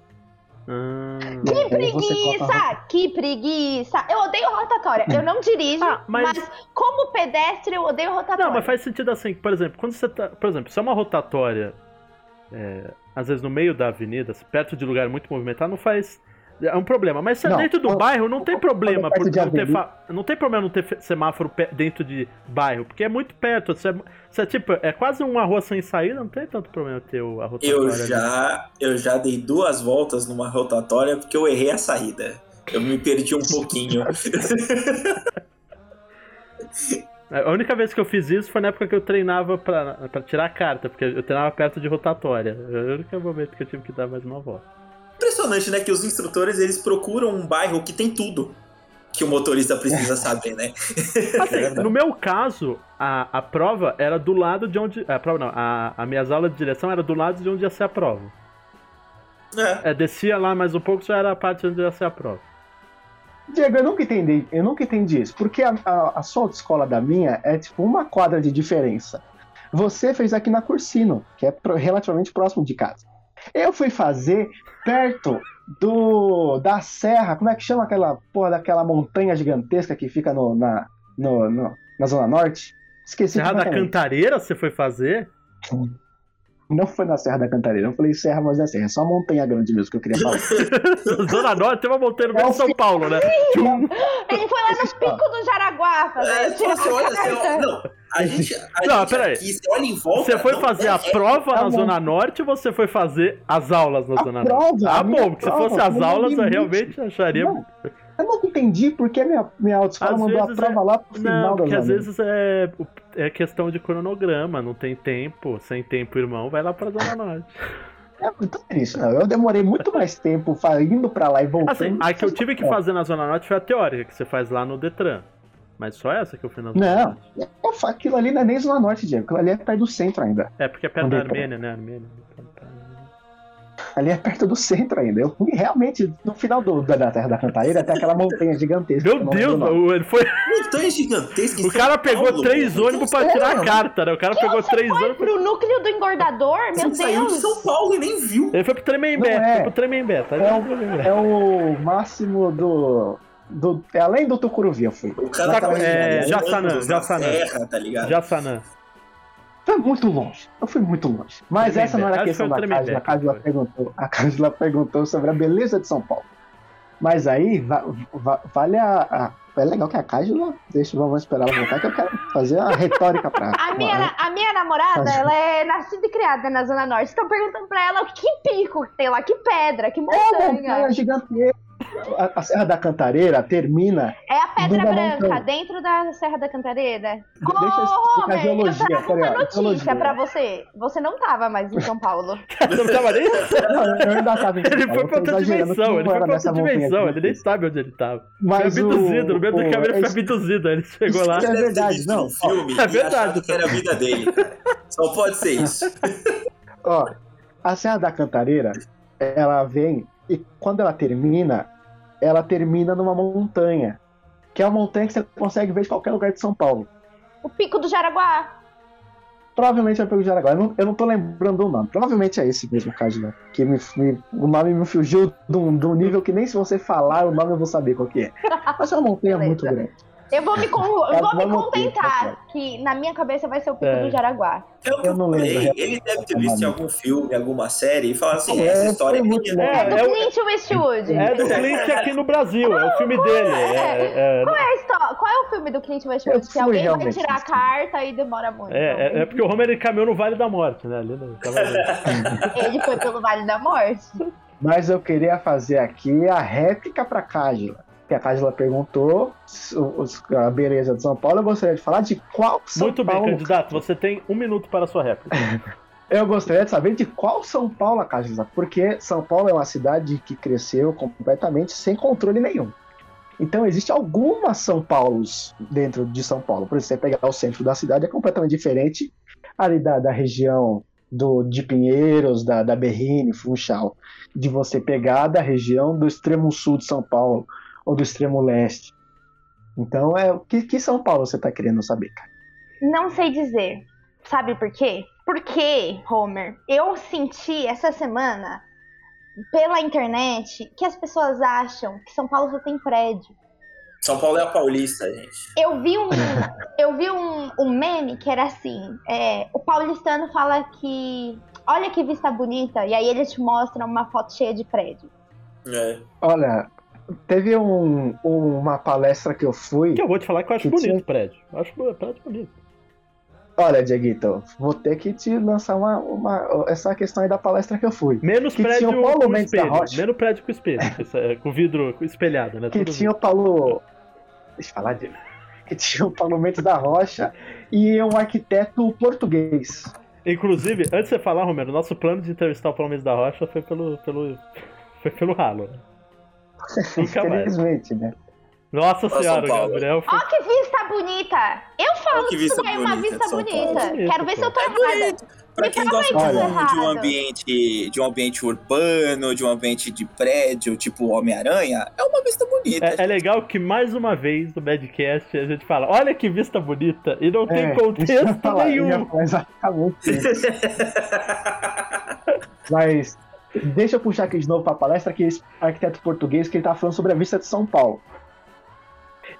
Speaker 1: Hum.
Speaker 5: Que preguiça! Que preguiça! Eu odeio rotatória. Eu não dirijo,
Speaker 1: Ah, mas-
Speaker 5: mas... como pedestre eu odeio rotatória.
Speaker 1: Não, mas faz sentido assim, por exemplo, quando você tá. Por exemplo, se é uma rotatória, é, às vezes no meio da avenida, perto de lugar muito movimentado, não faz. É um problema. Mas se é
Speaker 3: Não,
Speaker 1: dentro do
Speaker 3: quando-
Speaker 1: bairro, não tem
Speaker 3: quando
Speaker 1: problema por não ter, fa- não tem problema não ter semáforo dentro de bairro, porque é muito perto. Você é, você é tipo, é quase uma rua sem saída, não tem tanto problema ter a rotatória.
Speaker 2: Eu
Speaker 1: ali.
Speaker 2: já, eu já dei duas voltas numa rotatória porque eu errei a saída. Eu me perdi um pouquinho.
Speaker 1: A única vez que eu fiz isso foi na época que eu treinava pra, pra tirar a carta, porque eu treinava perto de rotatória. É o único momento que eu tive que dar mais uma volta.
Speaker 2: Impressionante, né? Que os instrutores eles procuram um bairro que tem tudo que o motorista precisa saber, né?
Speaker 1: Assim, no meu caso, a, a prova era do lado de onde. A prova não, a, a minhas aulas de direção era do lado de onde ia ser a prova.
Speaker 2: É.
Speaker 1: É, descia lá mais um pouco, já era a parte onde ia ser a prova.
Speaker 3: Diego, eu nunca entendi, eu nunca entendi isso. Porque a, a, a sua autoescola da minha é tipo uma quadra de diferença. Você fez aqui na Cursino, que é pro- relativamente próximo de casa. Eu fui fazer perto do da serra, como é que chama aquela porra daquela montanha gigantesca que fica no, na, no, no- na Zona Norte? Esqueci
Speaker 1: Serra da. Cantareira você foi fazer?
Speaker 3: Não foi na Serra da Cantareira, eu falei serra, mas é serra, é só montanha grande mesmo que eu queria falar.
Speaker 1: Zona Norte tem uma montanha no meio
Speaker 3: É
Speaker 1: de São Paulo, né?
Speaker 5: Ele foi lá no pico do Jaraguá fazer.
Speaker 2: É, você olha,
Speaker 5: carta.
Speaker 2: olha, não, a gente, a
Speaker 1: Não,
Speaker 2: gente
Speaker 1: peraí.
Speaker 2: aqui, você olha em volta.
Speaker 1: Você foi
Speaker 2: não,
Speaker 1: fazer
Speaker 2: é-
Speaker 1: a
Speaker 2: é-
Speaker 1: prova
Speaker 3: tá
Speaker 1: na
Speaker 3: bom.
Speaker 1: Zona Norte ou você foi fazer as aulas na
Speaker 3: A
Speaker 1: Zona
Speaker 3: prova,
Speaker 1: Norte? Ah, bom, porque se fosse as
Speaker 3: no
Speaker 1: aulas, eu
Speaker 3: limite.
Speaker 1: realmente acharia.
Speaker 3: Não, eu nunca entendi porque minha, minha autoescola
Speaker 1: Às
Speaker 3: mandou a prova
Speaker 1: é-
Speaker 3: lá pro final
Speaker 1: Não,
Speaker 3: da
Speaker 1: porque às vezes é, é questão de cronograma, não tem tempo. Sem tempo, irmão, vai lá pra Zona Norte.
Speaker 3: É, então é isso. não, Eu demorei muito mais tempo indo pra lá e voltando.
Speaker 1: Assim, a que eu tive que
Speaker 3: É.
Speaker 1: fazer na Zona Norte foi a teórica, que você faz lá no Detran. Mas só essa que eu fiz na
Speaker 3: Não, é, aquilo ali não é nem Zona Norte, Diego. Aquilo ali é perto do centro ainda.
Speaker 1: É, porque é perto
Speaker 3: No
Speaker 1: da
Speaker 3: Detran.
Speaker 1: Armênia, né? Armênia.
Speaker 3: Ali é perto do centro ainda. Eu fui realmente, no final do, da, da Terra da Cantareira, até aquela montanha gigantesca.
Speaker 1: Meu
Speaker 3: que eu não
Speaker 1: Deus,
Speaker 3: o
Speaker 1: o- ele foi,
Speaker 2: Montanha gigantesca.
Speaker 1: o cara pegou
Speaker 2: Paulo,
Speaker 1: três
Speaker 2: mano.
Speaker 1: ônibus pra tirar a carta, né? O cara pegou três
Speaker 5: Foi
Speaker 1: ônibus.
Speaker 5: pro núcleo do engordador? Meu
Speaker 2: Você saiu de
Speaker 5: Deus.
Speaker 2: São Paulo e nem viu.
Speaker 1: Ele foi pro Tremembé,
Speaker 3: é.
Speaker 1: foi pro Tremembé, tá?
Speaker 3: É. É o máximo do. Do é além do Tucuruvi, eu fui.
Speaker 2: O cara
Speaker 1: Tá, é,
Speaker 2: na
Speaker 1: Jaçanã.
Speaker 2: serra, tá ligado?
Speaker 1: Jassanã.
Speaker 3: Foi muito longe. Eu fui muito longe. Mas
Speaker 1: Tremembé.
Speaker 3: essa não era a questão da Cássila. A
Speaker 1: foi.
Speaker 3: perguntou, a perguntou sobre a beleza de São Paulo. Mas aí, va- va- vale a, a- É legal que a Cássila. Deixa, vamos esperar ela voltar, que eu quero fazer a retórica pra.
Speaker 5: A minha, a minha namorada, ela é nascida e criada na Zona Norte. Estão perguntando pra ela que pico que tem lá, que pedra, que
Speaker 3: É
Speaker 5: montanha.
Speaker 3: montanha gigantesca. A, a Serra da Cantareira termina.
Speaker 5: É a Pedra Branca,
Speaker 3: montanha.
Speaker 5: dentro da Serra da Cantareira.
Speaker 3: Deixa eu
Speaker 5: Ô,
Speaker 3: explicar a geologia,
Speaker 5: eu trago
Speaker 3: peraí,
Speaker 5: notícia pra você. Você não tava mais em São Paulo.
Speaker 1: Você não tava nem...
Speaker 3: Não, eu ainda tava em São
Speaker 1: Ele
Speaker 3: Paulo,
Speaker 1: foi
Speaker 3: eu
Speaker 1: pra outra dimensão, ele foi pra outra dimensão, ele nem sabe onde ele tava.
Speaker 3: Mas
Speaker 1: foi abduzido,
Speaker 3: o-
Speaker 1: no meio
Speaker 3: o-
Speaker 1: caminho ele foi abduzido, ele chegou lá.
Speaker 3: É verdade, não.
Speaker 2: um filme
Speaker 1: É verdade.
Speaker 2: que era a vida dele, cara. Só pode ser isso.
Speaker 3: Ó, a Serra da Cantareira, ela vem e quando ela termina, ela termina numa montanha. Que é uma montanha que você consegue ver de qualquer lugar de São Paulo.
Speaker 5: O Pico do Jaraguá.
Speaker 3: Provavelmente é o Pico de Jaraguá. Eu não, eu não tô lembrando o nome. Provavelmente é esse mesmo, Cadila. Que me, me- o nome me fugiu de um, nível que nem se você falar o nome eu vou saber qual que é. Mas é uma montanha muito grande.
Speaker 5: Eu vou me, con- eu
Speaker 3: É,
Speaker 5: vou me contentar que na minha cabeça vai ser o Pico
Speaker 1: É.
Speaker 5: do Jaraguá.
Speaker 2: É
Speaker 3: Eu
Speaker 2: eu
Speaker 3: não lembro.
Speaker 2: Ele deve ter visto em algum filme, alguma série, e falar assim:
Speaker 3: É,
Speaker 2: essa história é
Speaker 3: muito.
Speaker 5: É, do
Speaker 1: é o-
Speaker 5: Clint Eastwood.
Speaker 1: É do Clint aqui no Brasil, é o filme dele. É, é,
Speaker 5: Qual, é a histó- qual é o filme do Clint
Speaker 3: Eu
Speaker 5: Eastwood? Que alguém vai tirar a carta e demora muito.
Speaker 1: é, é, é porque o Homer ele caminhou no Vale da Morte, né? Ali.
Speaker 5: Ele foi pelo Vale da Morte.
Speaker 3: Mas eu queria fazer aqui a réplica pra Cágila. Que a Cágila perguntou a beleza de São Paulo. Eu gostaria de falar de qual São
Speaker 1: Muito bem,
Speaker 3: Paulo.
Speaker 1: candidato, você tem um minuto para a sua réplica.
Speaker 3: Eu gostaria de saber de qual São Paulo a. Porque São Paulo é uma cidade que cresceu completamente sem controle nenhum. Então existe algumas São Paulos dentro de São Paulo. Por exemplo, você pegar o centro da cidade é completamente diferente ali da, da região do, de Pinheiros, da, da Berrine, Funchal, de você pegar da região do extremo sul de São Paulo ou do extremo leste. Então, é o que, que São Paulo você está querendo saber, cara?
Speaker 5: Não sei dizer. Sabe por quê? Porque, Homer, eu senti essa semana pela internet que as pessoas acham que São Paulo só tem prédio.
Speaker 2: São Paulo é a paulista, gente.
Speaker 5: Eu vi um, eu vi um, um meme que era assim: é, o paulistano fala que olha que vista bonita, e aí ele te mostra uma foto cheia de prédio.
Speaker 2: É.
Speaker 3: Olha, teve um- uma palestra que eu fui.
Speaker 1: Que eu vou te falar que eu acho
Speaker 3: Que
Speaker 1: bonito
Speaker 3: tinha-
Speaker 1: o prédio. Eu acho o prédio bonito.
Speaker 3: Olha, Dieguito, vou ter que te lançar uma, uma- essa questão aí da palestra que eu fui.
Speaker 1: Menos
Speaker 3: Que
Speaker 1: prédio
Speaker 3: tinha o Paulo
Speaker 1: com
Speaker 3: Mendes da
Speaker 1: espelho.
Speaker 3: Rocha.
Speaker 1: Menos prédio com espelho. É, com vidro espelhado, né?
Speaker 3: Que
Speaker 1: Tudo
Speaker 3: tinha o Paulo. Deixa eu falar, Diego. Que tinha o Paulo Mendes da Rocha e um arquiteto português.
Speaker 1: Inclusive, antes de você falar, Romero, nosso plano de entrevistar o Paulo Mendes da Rocha foi pelo, pelo, foi pelo ralo. Nunca mais.
Speaker 3: Infelizmente, né?
Speaker 1: Nossa senhora,
Speaker 6: Paulo.
Speaker 1: Gabriel.
Speaker 5: Ó, que vista bonita! Eu falo
Speaker 2: que vista
Speaker 5: isso é uma vista bonita.
Speaker 1: Paulo.
Speaker 5: Quero ver se eu tô
Speaker 2: É
Speaker 5: errada.
Speaker 2: bonito. Pra
Speaker 5: Me
Speaker 2: quem gosta de um, de um
Speaker 5: errado.
Speaker 2: ambiente de um ambiente urbano, de um ambiente de prédio, tipo Homem-Aranha, é uma vista bonita.
Speaker 1: É, é legal que mais uma vez no Badcast a gente fala: olha que vista bonita, e não tem
Speaker 3: É, ia
Speaker 1: contexto
Speaker 3: falar,
Speaker 1: nenhum.
Speaker 3: Exatamente. Mas deixa eu puxar aqui de novo pra palestra que esse arquiteto português que ele tava falando sobre a vista de São Paulo.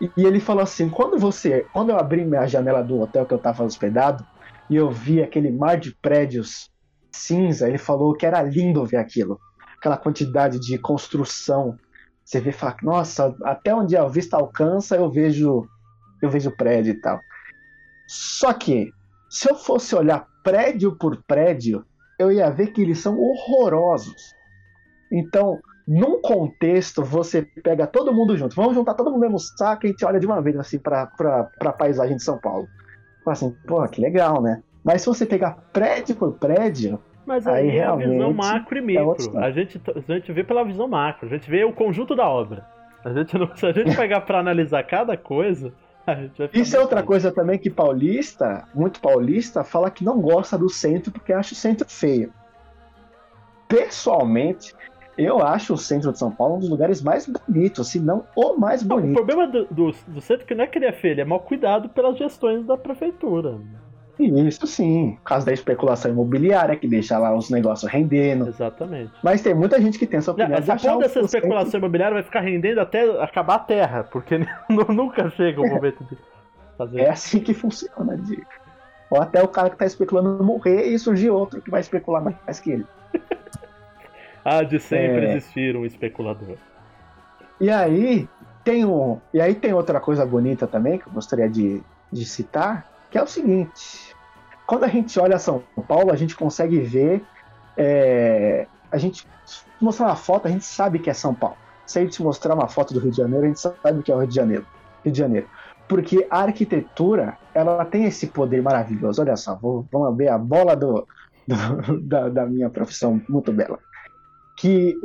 Speaker 3: E, e ele falou assim: quando você. Quando eu abri minha janela do hotel que eu tava hospedado e eu vi aquele mar de prédios cinza, ele falou que era lindo ver aquilo. Aquela quantidade de construção. Você vê fala, nossa, até onde a vista alcança, eu vejo. Eu vejo prédio e tal. Só que, se eu fosse olhar prédio por prédio, eu ia ver que eles são horrorosos. Então, num contexto, você pega todo mundo junto. Vamos juntar todo mundo no mesmo saco e a gente olha de uma vez assim pra, pra, pra paisagem de São Paulo. Fala assim, pô, que legal, né? Mas se você pegar prédio por prédio,
Speaker 1: Mas aí,
Speaker 3: Aí
Speaker 1: é a visão
Speaker 3: realmente
Speaker 1: macro e
Speaker 3: é
Speaker 1: micro.
Speaker 3: história.
Speaker 1: a, gente, a gente vê pela visão macro, a gente vê o conjunto da obra. A gente não, se a gente pegar pra analisar cada coisa,
Speaker 3: Isso é outra coisa também que paulista, muito paulista, fala que não gosta do centro porque acha o centro feio. Pessoalmente, eu acho o centro de São Paulo um dos lugares mais bonitos, se não o mais
Speaker 1: Não, o
Speaker 3: bonito.
Speaker 1: problema do, do, do centro é que não é que ele é feio, ele é mal cuidado pelas gestões da prefeitura.
Speaker 3: Isso sim, por causa da especulação imobiliária que deixa lá os negócios rendendo.
Speaker 1: Exatamente.
Speaker 3: Mas tem muita gente que tem essa opinião. de
Speaker 1: Essa porra dessa especulação imobiliária vai ficar rendendo até acabar a terra, porque nu- nunca chega o momento de fazer
Speaker 3: É assim que funciona, Diego. Ou até o cara que tá especulando morrer e surgir outro que vai especular mais que ele.
Speaker 1: Ah, de sempre
Speaker 3: É.
Speaker 1: existir um especulador.
Speaker 3: E aí tem um, e aí tem outra coisa bonita também que eu gostaria de, de citar, que é o seguinte: quando a gente olha São Paulo, a gente consegue ver, é, a gente mostrar uma foto, a gente sabe que é São Paulo. Se a gente mostrar uma foto do Rio de Janeiro, a gente sabe que é o Rio de Janeiro. Rio de Janeiro. Porque a arquitetura, ela tem esse poder maravilhoso. Olha só, vou, vamos ver a bola do, do- da, da minha profissão muito bela. Que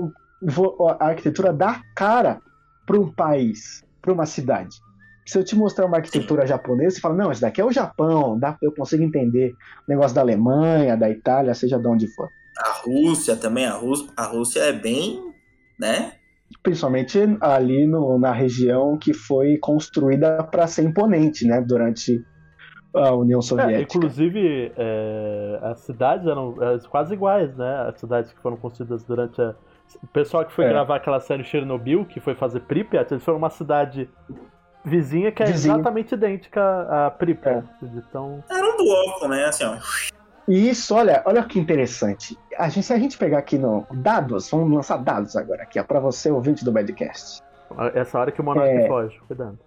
Speaker 3: a arquitetura dá cara para um país, para uma cidade. Se eu te mostrar uma arquitetura japonesa, você fala, não, esse daqui é o Japão, dá, eu consigo entender o negócio da Alemanha, da Itália, seja de onde for.
Speaker 2: A Rússia também, a Rússia, a Rússia é bem, né?
Speaker 3: Principalmente ali no- na região que foi construída para ser imponente, né, durante a União
Speaker 1: É,
Speaker 3: Soviética.
Speaker 1: inclusive, é, as cidades eram é, quase iguais, né? As cidades que foram construídas durante a. O pessoal que foi
Speaker 3: É.
Speaker 1: gravar aquela série Chernobyl, que foi fazer Pripyat, eles foram uma cidade vizinha que é
Speaker 3: Vizinha.
Speaker 1: exatamente idêntica a Pripyat. Então,
Speaker 2: Era um bloco, né? Assim, ó.
Speaker 3: E isso, olha, olha que interessante. A gente, se a gente pegar aqui no dados, vamos lançar dados agora aqui, ó, para você ouvinte do Badcast.
Speaker 1: essa hora que o Monark
Speaker 3: É.
Speaker 1: foge, cuidado.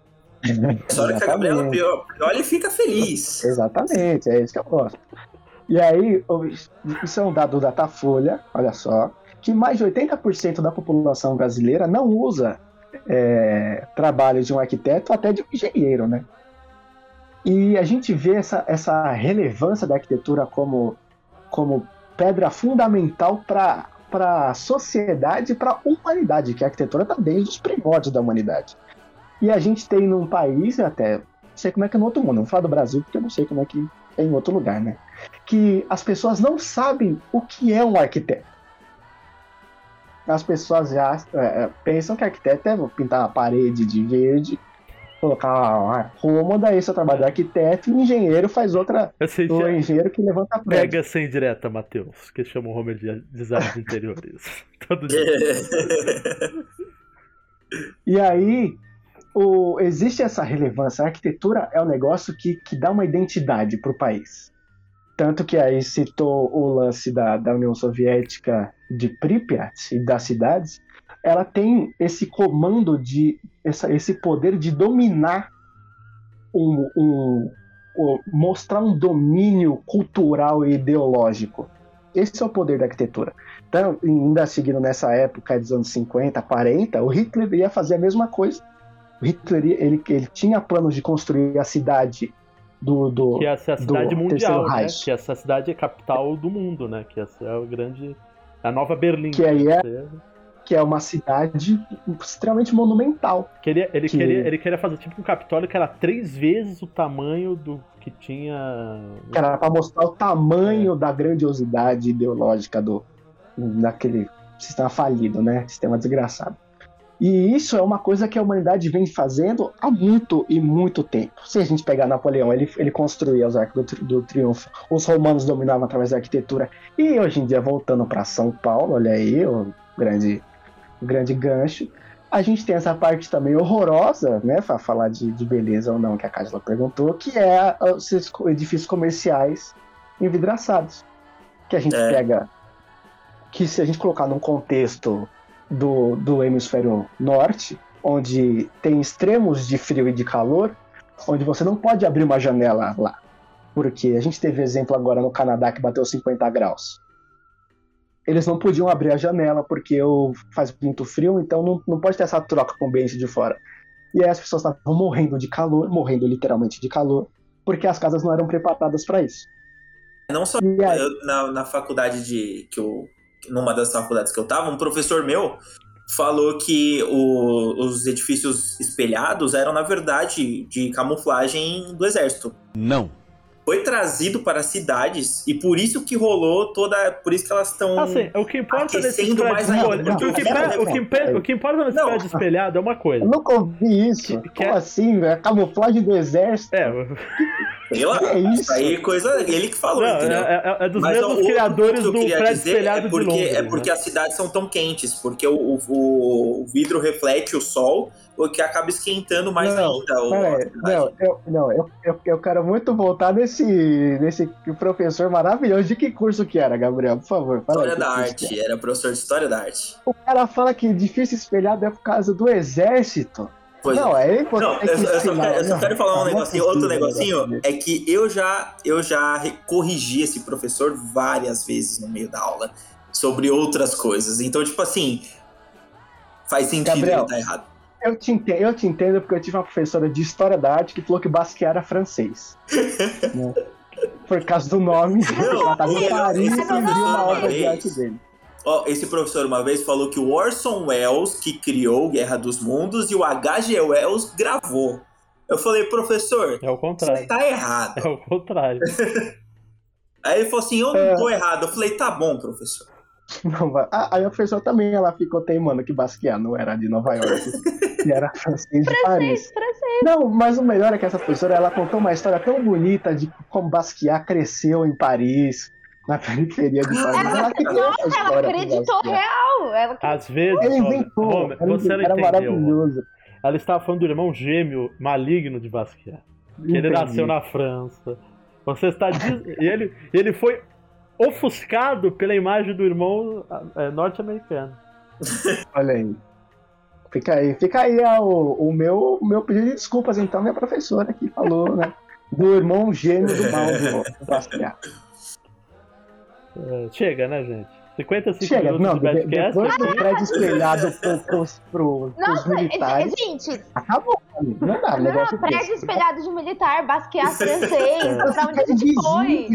Speaker 2: Essa hora que a Gabriela pior, olha e fica feliz.
Speaker 3: Exatamente, é isso que eu gosto. E aí, isso é um dado da Datafolha, olha só, que mais de 80% da população brasileira não usa é, trabalho de um arquiteto, até de um engenheiro, né? E a gente vê essa, essa relevância da arquitetura como, como pedra fundamental para a sociedade e para a humanidade, que a arquitetura está desde os primórdios da humanidade. E a gente tem num país, até não sei como é que é no outro mundo, não falar do Brasil porque eu não sei como é que é em outro lugar, né? Que as pessoas não sabem o que é um arquiteto. As pessoas já é, é, pensam que arquiteto é pintar uma parede de verde, colocar uma cômoda, esse é o trabalho do arquiteto, e o engenheiro faz outra. O engenheiro que levanta a prédio.
Speaker 1: Mega sem direta, Matheus, que chama o Homer de design de interiores. Todo dia.
Speaker 3: E aí, o- existe essa relevância. A arquitetura é um negócio que, que dá uma identidade para o país. Tanto que aí citou o lance da, da União Soviética de Pripyat e das cidades. Ela tem esse comando de. Essa, esse poder de dominar um, um, o- mostrar um domínio cultural e ideológico. Esse é o poder da arquitetura. Então, ainda seguindo nessa época dos anos 50, 40, o Hitler ia fazer a mesma coisa. O Hitler ele, ele tinha planos de construir a cidade do, do
Speaker 1: Que ia ser a
Speaker 3: do
Speaker 1: cidade
Speaker 3: Terceiro
Speaker 1: mundial, né? Que essa cidade é capital do mundo, né? Que essa é o grande. A nova Berlim.
Speaker 3: Que aí é-
Speaker 1: Você-
Speaker 3: que é uma cidade extremamente monumental.
Speaker 1: Queria, ele,
Speaker 3: Que-
Speaker 1: queria, ele queria fazer tipo um Capitólio que era três vezes o tamanho do que tinha.
Speaker 3: Que era para mostrar o tamanho
Speaker 1: É.
Speaker 3: da grandiosidade ideológica do daquele sistema falido, né? Sistema desgraçado. E isso é uma coisa que a humanidade vem fazendo há muito e muito tempo. Se a gente pegar Napoleão, ele, ele construía os arcos do, do triunfo, os romanos dominavam através da arquitetura. E hoje em dia, voltando para São Paulo, olha aí, o grande, o grande gancho. A gente tem essa parte também horrorosa, né? Para falar de, de beleza ou não, que a Cássio perguntou, que é os edifícios comerciais envidraçados. Que a gente
Speaker 2: É.
Speaker 3: pega. Que se a gente colocar num contexto do, do hemisfério norte, onde tem extremos de frio e de calor, onde você não pode abrir uma janela lá. Porque a gente teve exemplo agora no Canadá que bateu 50 graus. Eles não podiam abrir a janela porque o- faz muito frio, então não, não pode ter essa troca com o ambiente de fora. E aí as pessoas estavam morrendo de calor, morrendo literalmente de calor, porque as casas não eram preparadas para isso.
Speaker 2: Não só na, na faculdade de. que eu. Numa das faculdades que eu tava, um professor meu falou que o- os edifícios espelhados eram, na verdade, de camuflagem do exército.
Speaker 7: Não.
Speaker 2: Foi trazido para as cidades e por isso que rolou toda. Por isso que elas estão.
Speaker 1: Assim, o que importa nesse
Speaker 2: Aquecendo
Speaker 1: prédio.
Speaker 2: mais ainda,
Speaker 1: olha,
Speaker 3: porque
Speaker 1: o, que,
Speaker 3: o
Speaker 1: o, que, pe- o que importa nesse
Speaker 2: Não.
Speaker 1: prédio espelhado é uma coisa.
Speaker 3: eu nunca ouvi isso.
Speaker 1: Que-
Speaker 3: Como
Speaker 1: é-
Speaker 3: assim, velho? A camuflagem do exército.
Speaker 1: É.
Speaker 3: Que é isso?
Speaker 2: Isso aí, coisa. Ele que falou,
Speaker 1: não,
Speaker 2: entendeu?
Speaker 1: é, é- é dos
Speaker 2: Mas
Speaker 1: mesmos criadores do
Speaker 2: que eu queria
Speaker 1: prédio
Speaker 2: dizer
Speaker 1: espelhado
Speaker 2: é porque,
Speaker 1: de Londres.
Speaker 2: É porque
Speaker 1: né?
Speaker 2: as cidades são tão quentes, porque o, o- o vidro reflete o sol, o que acaba esquentando mais
Speaker 3: Não,
Speaker 2: ainda. cidade.
Speaker 3: não, eu, não eu, eu, eu quero muito voltar nesse, nesse professor maravilhoso. De que curso que era, Gabriel? Por favor, fala
Speaker 2: História da arte, era professor de História da Arte.
Speaker 3: era. O cara fala que edifício espelhado é por causa do exército.
Speaker 2: Pois
Speaker 3: não, é
Speaker 2: Não,
Speaker 3: importante.
Speaker 2: eu, só- eu só quero, eu só quero falar um
Speaker 3: Não é
Speaker 2: negocinho, outro negocinho, é que eu já, eu já corrigi esse professor várias vezes no meio da aula sobre outras coisas. Então, tipo assim, faz sentido
Speaker 3: Gabriel.
Speaker 2: ele tá errado.
Speaker 3: Eu te, entendo, eu te entendo porque eu tive uma professora de História da Arte que falou que Basquiat era francês. né? Por causa do nome. ela tava em Paris e viu uma obra de
Speaker 2: vez-
Speaker 3: arte dele.
Speaker 2: Ó, esse professor uma vez falou que o Orson Welles que criou Guerra dos Mundos e o H.G. Wells gravou. Eu falei, professor,
Speaker 1: É o
Speaker 2: você
Speaker 1: contrário.
Speaker 2: tá errado.
Speaker 1: É o contrário.
Speaker 2: Aí ele falou assim, eu não
Speaker 3: É.
Speaker 2: tô errado. Eu falei, tá bom, professor.
Speaker 3: Não, vai- ah, aí a professora também ela ficou teimando que Basquiat não era de Nova York, que era francês de Paris.
Speaker 5: Francês, francês.
Speaker 3: Não, mas o melhor é que essa professora ela contou uma história tão bonita de como Basquiat cresceu em Paris, na periferia de Paris. Ela criou essa
Speaker 5: Nossa, ela acreditou real. Ela
Speaker 1: Às vezes,
Speaker 3: Ele
Speaker 1: Homer,
Speaker 3: inventou,
Speaker 1: Homer,
Speaker 3: ela
Speaker 1: você
Speaker 3: era
Speaker 1: entendeu.
Speaker 3: Maravilhoso.
Speaker 1: Ela estava falando do irmão gêmeo maligno de Basquiat. Que ele nasceu na França. Você está diz... e ele, ele foi ofuscado pela imagem do irmão é, norte-americano.
Speaker 3: Olha aí. Fica aí, fica aí ah, o, o meu, o meu pedido de desculpas, então, minha professora que falou, né? Do irmão gêmeo do mal do, do.
Speaker 1: É, chega, né, gente? 55
Speaker 3: Chega,
Speaker 1: minutos
Speaker 3: não,
Speaker 1: de
Speaker 3: de-
Speaker 1: Badcast.
Speaker 3: depois do prédio espelhado pro, pros, pro, pros
Speaker 5: Nossa,
Speaker 3: militares,
Speaker 5: gente,
Speaker 3: acabou. Não dá,
Speaker 5: não,
Speaker 3: negócio
Speaker 5: prédio
Speaker 3: desse.
Speaker 5: espelhado de militar, Basquiat francês,
Speaker 1: É.
Speaker 5: pra onde a gente foi?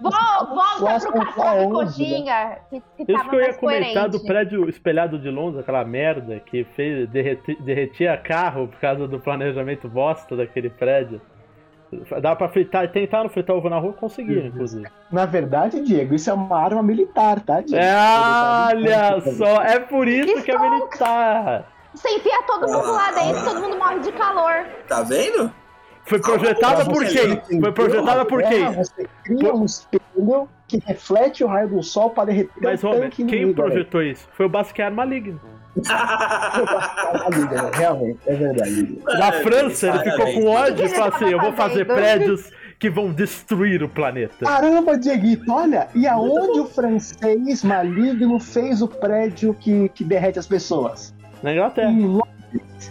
Speaker 5: Volta pro
Speaker 3: pra
Speaker 5: castelo
Speaker 3: onde, né?
Speaker 5: Coxinha, que, que
Speaker 1: Isso que eu ia comentar do prédio espelhado de Londres, aquela merda que fez, derreti- derretia carro por causa do planejamento bosta daquele prédio. Dá pra fritar, tentar fritar ovo na rua, conseguiram,
Speaker 3: Uhum.
Speaker 1: inclusive.
Speaker 3: Na verdade, Diego, isso é uma arma militar, tá, Diego?
Speaker 1: É, olha só, é por isso que é militar.
Speaker 5: Você enfia todo mundo lá dentro, todo mundo morre de calor.
Speaker 2: Tá vendo?
Speaker 1: Foi projetada por quem? Foi projetada por quem?
Speaker 3: Você cria um espelho que reflete o raio do sol para derreter
Speaker 1: Mas,
Speaker 3: o tanque
Speaker 1: quem
Speaker 3: inimigo, né?
Speaker 1: projetou isso? Foi o Basquiat maligno.
Speaker 3: Né? Realmente, é verdade.
Speaker 1: Na França, ele ficou com ódio e falou assim: eu vou fazer prédios que vão destruir o planeta.
Speaker 3: Caramba, Dieguito, olha, e aonde o francês maligno fez o prédio que, que derrete as pessoas?
Speaker 1: Na Inglaterra.
Speaker 3: Em Londres.